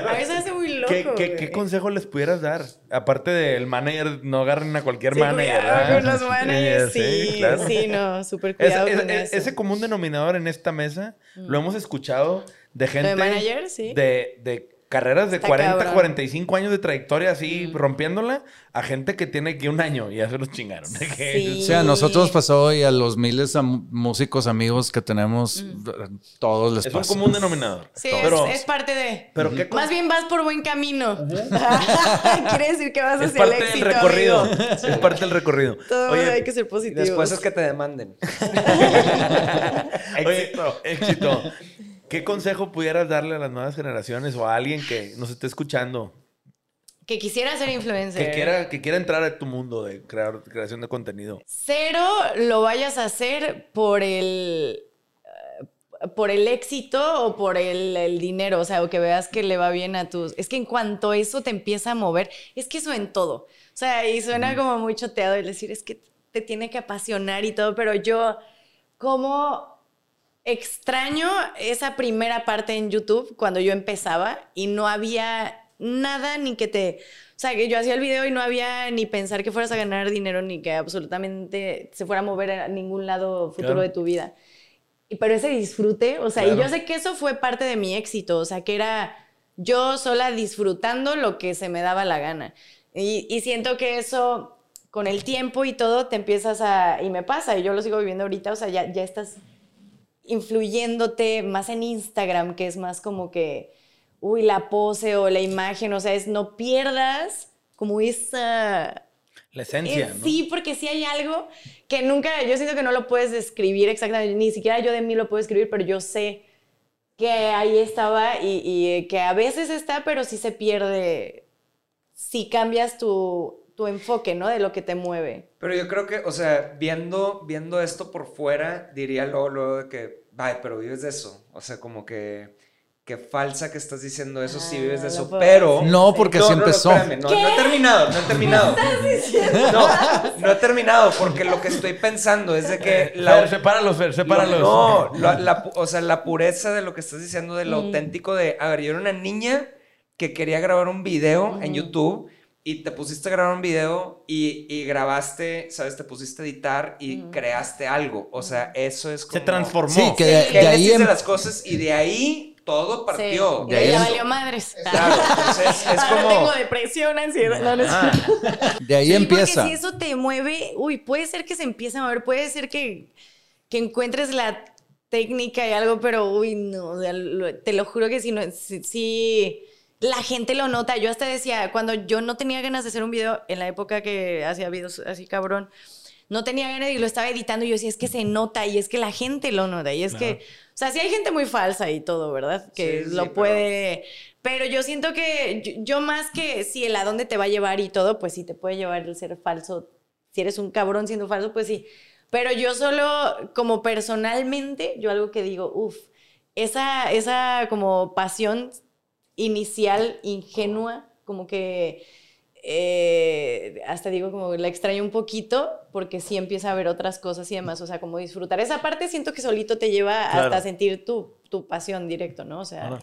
a mí se me hace muy loco. ¿Qué, qué, güey. qué consejo les pudieras dar? Aparte del manager, no agarren a cualquier Sí, manager. cuidado con los managers, sí, Sí, sí, claro. no, súper cuidado es- con es- eso. ese común denominador en esta mesa lo hemos escuchado de gente. manager? Sí. De, de carreras de Está 40, cabrón. 45 años de trayectoria así rompiéndola a gente que tiene que un año y ya se los chingaron. Sí. O sea, a nosotros pasó y a los miles de músicos amigos que tenemos, todos les Es un pasa. común denominador. Sí, pero, es, es parte de. pero ¿qué Más bien vas por buen camino. Quiere decir que vas es hacia el parte del éxito. recorrido. amigo. Es parte del recorrido. Todo Oye, hay que ser positivo. después es que te demanden. Oye, éxito. ¿Qué consejo pudieras darle a las nuevas generaciones o a alguien que nos esté escuchando Que quisiera ser influencer. que quiera, que quiera entrar a tu mundo de crear, creación de contenido? Cero lo vayas a hacer por el eh, por el éxito o por el, el dinero, o sea, o que veas que le va bien a tus... Es que en cuanto eso te empieza a mover, es que eso en todo. O sea, y suena como muy choteado el decir, es que te tiene que apasionar y todo, pero yo como extraño esa primera parte en YouTube cuando yo empezaba y no había nada ni que te... O sea, que yo hacía el video y no había ni pensar que fueras a ganar dinero ni que absolutamente se fuera a mover a ningún lado futuro Claro. de tu vida. Y- Pero ese disfrute, o sea, y yo sé que eso fue parte de mi éxito, o sea, que era yo sola disfrutando lo que se me daba la gana. Y, y siento que eso, con el tiempo y todo, te empiezas a... Y me pasa, y yo lo sigo viviendo ahorita, o sea, ya, ya estás influyéndote más en Instagram, que es más como que, uy, la pose o la imagen, o sea, es no pierdas como esa... La esencia, Eh, ¿no? Sí, porque sí hay algo que nunca, yo siento que no lo puedes describir exactamente, ni siquiera yo de mí lo puedo escribir, pero yo sé que ahí estaba y, y, eh, que a veces está, pero sí se pierde si cambias tu, tu enfoque, ¿no? De lo que te mueve. Pero yo creo que, o sea, viendo, viendo esto por fuera, diría luego, luego de que, vaya, pero vives de eso. O sea, como que, que falsa que estás diciendo eso, sí Ah, vives de lo eso. puedo Pero. No, porque no, así no, no, empezó. espérame, no, no he terminado, no he terminado. No, no he terminado, porque lo que estoy pensando es de que la, Fer, sepáralos, Fer, sepáralos. no, la, la o sea, la pureza de lo que estás diciendo, de lo auténtico de, a ver, yo era una niña que quería grabar un video en YouTube y te pusiste a grabar un video y, y grabaste, ¿sabes? Te pusiste a editar y creaste algo. O sea, eso es como... Se transformó. Sí, que de, ahí Génesis de em- las cosas y de ahí todo partió. Sí, de ahí ya em- valió madres. Claro, entonces es Ahora como... tengo depresión, ansiedad. No, no es Ah, de ahí Sí, empieza. Porque si eso te mueve, uy, puede ser que se empiece a mover, puede ser que, que encuentres la técnica y algo, pero uy, no, o sea, lo- te lo juro que si no, si, si la gente lo nota. Yo hasta decía, cuando yo no tenía ganas de hacer un video, en la época que hacía videos así cabrón, no tenía ganas y lo estaba editando y yo decía, es que se nota y es que la gente lo nota y es que, o sea, sí hay gente muy falsa y todo, ¿verdad? Que Sí, lo puede... Pero yo siento que yo, yo más que si el a dónde te va a llevar y todo, pues sí te puede llevar el ser falso. Si eres un cabrón siendo falso, pues sí. Pero yo solo, como personalmente, yo algo que digo, uff, esa, esa como pasión inicial, ingenua, como que eh, hasta digo como la extraño un poquito porque sí empieza a ver otras cosas y demás, o sea, como disfrutar. Esa parte siento que solito te lleva Claro. hasta sentir tu, tu pasión directo, ¿no? O sea, Ahora-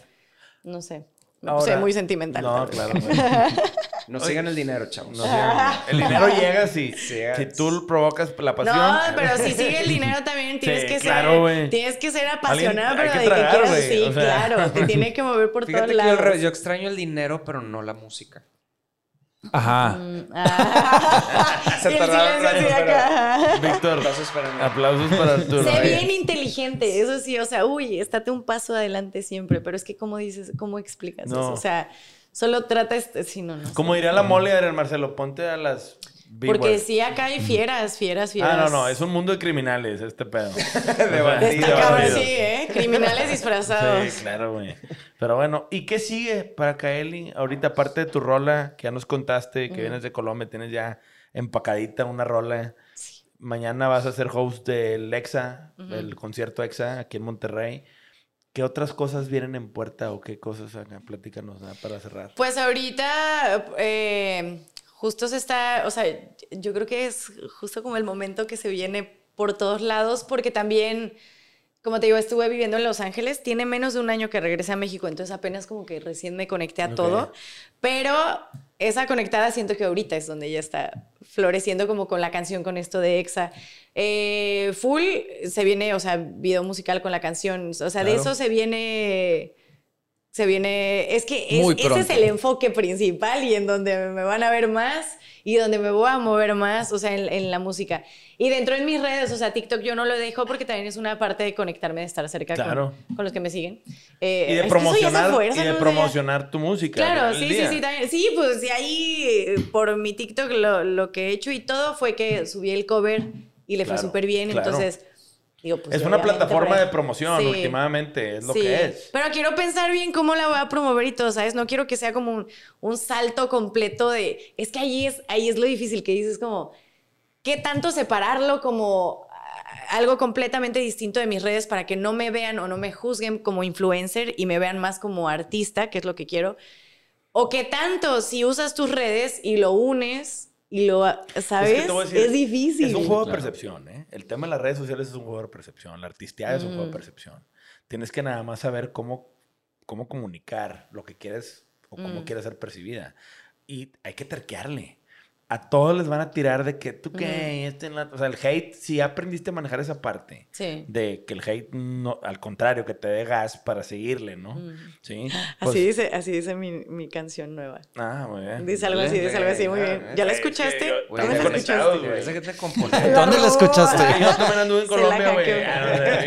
no sé. Me Ahora- puse muy sentimental. No, claro. No sigan el dinero, chavos. No sigan. el dinero llega si, si tú provocas la pasión. No, pero si sigue el dinero también tienes Sí, que claro, ser tienes que ser apasionado, pero que de tragar, que quieras sí, o sea. claro, te tiene que mover por todos yo, lados. yo extraño el dinero, pero no la música. Ajá. Mm, ah. Se el tardaron. Víctor, Aplausos para mí. aplausos para Arturo. Sé bien inteligente, eso sí, o sea, uy, estate un paso adelante siempre, pero es que cómo dices, cómo explicas No. eso, o sea, solo trata este, sí, no, no. sé. Como diría la mole, Adrián Marcelo, ponte a las Porque sí, acá hay fieras, fieras, fieras. Ah, no, no, es un mundo de criminales este pedo. De Está bandido. cabrón, bandidos. sí, ¿eh? Criminales disfrazados. Sí, claro, güey. Pero bueno, ¿y qué sigue para Kaeli? Ahorita, aparte de tu rola, que ya nos contaste, que vienes de Colombia, tienes ya empacadita una rola. Mañana vas a ser host del EXA, del concierto EXA, aquí en Monterrey. ¿Qué otras cosas vienen en puerta o qué cosas acá? Platícanos ¿no? para cerrar. Pues ahorita eh, justo se está, o sea, yo creo que es justo como el momento que se viene por todos lados, porque también, como te digo, estuve viviendo en Los Ángeles, tiene menos de un año que regresé a México, entonces apenas como que recién me conecté a todo, pero esa conectada siento que ahorita es donde ya está floreciendo como con la canción, con esto de EXA. Eh, full se viene, o sea, video musical con la canción, o sea, de eso se viene Se viene, es que es- ese es el enfoque principal y en donde me van a ver más y donde me voy a mover más, o sea, en, en la música. Y dentro de mis redes, o sea, TikTok yo no lo dejo porque también es una parte de conectarme, de estar cerca Claro. con, los que me siguen. Eh, Y de promocionar, fuerza, y de ¿no? Sea, promocionar tu música. Claro, sí, sí, sí, también. Sí, pues de ahí por mi TikTok lo, lo que he hecho y todo fue que subí el cover y le fue Claro, súper bien. claro. Entonces, digo, pues. es una plataforma de promoción, Sí. últimamente, es lo Sí, que es. Pero quiero pensar bien cómo la voy a promover y todo, ¿sabes? No quiero que sea como un, un salto completo de. Es que ahí es, ahí es lo difícil, que dices como. ¿Qué tanto separarlo como ah, algo completamente distinto de mis redes para que no me vean o no me juzguen como influencer y me vean más como artista, que es lo que quiero? O qué tanto si usas tus redes y lo unes y lo, ¿sabes? Es Es, que decir, difícil. Es un juego de Claro. percepción, ¿eh? El tema de las redes sociales es un juego de percepción. La artisteada es un juego de Mm. percepción. Tienes que nada más saber cómo, cómo comunicar lo que quieres o cómo Mm. quieres ser percibida. Y hay que terquearle. A todos les van a tirar de que tú qué, este en la-". o sea, el hate, si aprendiste a manejar esa parte Sí. de que el hate no, al contrario, que te dé gas para seguirle, ¿no? Mm. Sí. Así Pues- dice, así dice mi, mi canción nueva. Ah, muy bien. Dice algo así, dice algo así, muy bien. ¿Ya la escuchaste? ¿Dónde la escuchaste? ¿Dónde la escuchaste? Yo también anduve en Colombia, güey.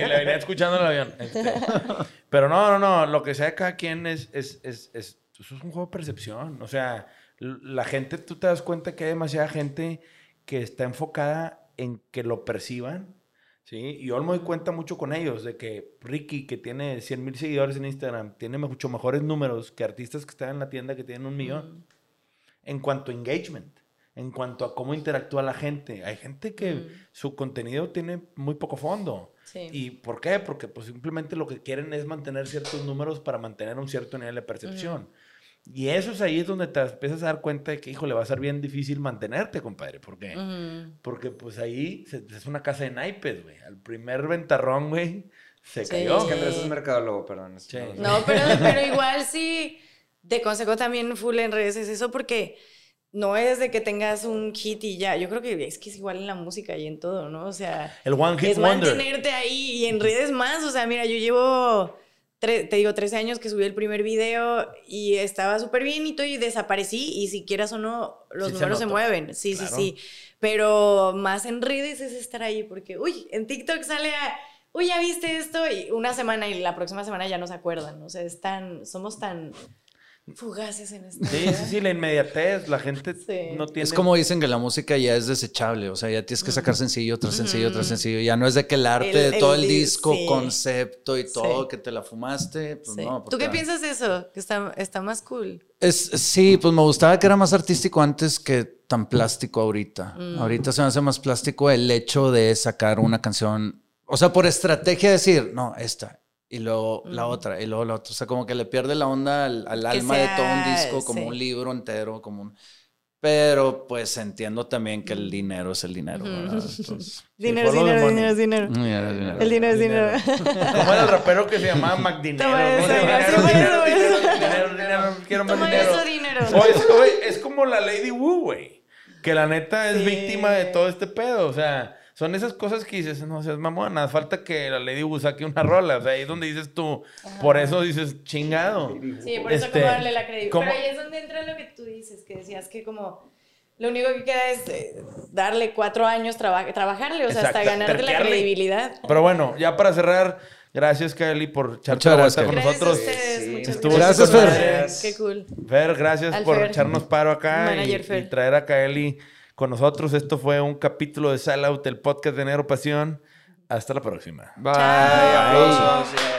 La venía escuchando en el avión. Este, Pero no, no, no. Lo que sea de cada quien es, es, es, es- Eso es un juego de percepción. O sea, la gente, tú te das cuenta que hay demasiada gente que está enfocada en que lo perciban. ¿Sí? Y yo me doy cuenta mucho con ellos de que Ricky, que tiene 100 mil seguidores en Instagram, tiene mucho mejores números que artistas que están en la tienda que tienen un millón en cuanto a engagement, en cuanto a cómo interactúa la gente. Hay gente que Mm. su contenido tiene muy poco fondo. Sí. ¿Y por qué? Porque pues simplemente lo que quieren es mantener ciertos números para mantener un cierto nivel de percepción. Y eso es ahí es donde te empiezas a dar cuenta de que, híjole, va a ser bien difícil mantenerte, compadre. ¿Por qué? Ujú. Porque pues ahí se- es una casa de naipes, güey. Al primer ventarrón, güey, se Sí. cayó. Es que Andrés es mercadólogo, perdón. Sí. No, pero, pero igual sí, te consejo también full en redes es eso porque no es de que tengas un hit y ya. Yo creo que es que es igual en la música y en todo, ¿no? O sea, El One Hit es Wonder. mantenerte ahí y en redes más. O sea, mira, yo llevo, te digo, 13 años que subí el primer video y estaba súper bien y todo y desaparecí y si quieras o no, los Sí números se, mueven. Sí, Claro. sí, sí. Pero más en redes es estar ahí porque, uy, en TikTok sale a... Uy, ya viste esto y una semana y la próxima semana ya no se acuerdan. O sea, es tan, somos tan fugaces en esta Sí, vida. sí, sí, la inmediatez, la gente Sí. no tiene... Es como dicen que la música ya es desechable, o sea, ya tienes que sacar sencillo tras sencillo tras sencillo. Ya no es de que el arte El- de todo el el di- disco, sí. concepto y todo, Sí. que te la fumaste, pues Sí. no. ¿Tú qué piensas de eso? Que está, está más cool. Es, sí, pues me gustaba que era más artístico antes que tan plástico ahorita. Mm. Ahorita se me hace más plástico el hecho de sacar una canción, o sea, por estrategia decir, no, esta, y luego la Mm. otra, y luego la otra. O sea, como que le pierde la onda al, al alma de todo un sea- disco, como sí. un libro entero, como un... Pero pues entiendo también que el dinero es el dinero. Entonces, Dinero, follow the dinero, money. dinero, dinero. dinero es dinero. El dinero es dinero. Como era el rapero que se llamaba McDinero. Toma ¿no? eso, Dinero, sí, dinero, dinero, dinero, dinero, quiero más Toma dinero. eso, dinero. O es, o es- es como la Lady Wu, güey. Que la neta es Sí. víctima de todo este pedo. O sea, son esas cosas que dices, no seas mamona, falta que la Lady Wu saque una rola. O sea, ahí es donde dices tú, por eso dices chingado. Sí, por eso Este, como darle la credibilidad. ¿cómo? Pero ahí es donde entra lo que tú dices, que decías que como lo único que queda es eh, darle cuatro años, traba- trabajarle, o sea, hasta Exacto, ganarte la terquearle. credibilidad. Pero bueno, ya para cerrar, gracias, Kelly, por echarte la gracias, vuelta con Gracias a nosotros. ustedes, Sí, muchas estuvo Gracias, Fer. Qué cool. Fer, gracias Al por Fer. echarnos paro acá y- y, traer a Kaeli con nosotros. Esto fue un capítulo de Sellout, el podcast de Enero Pasión. Hasta la próxima. Bye. Chao. Aplausos.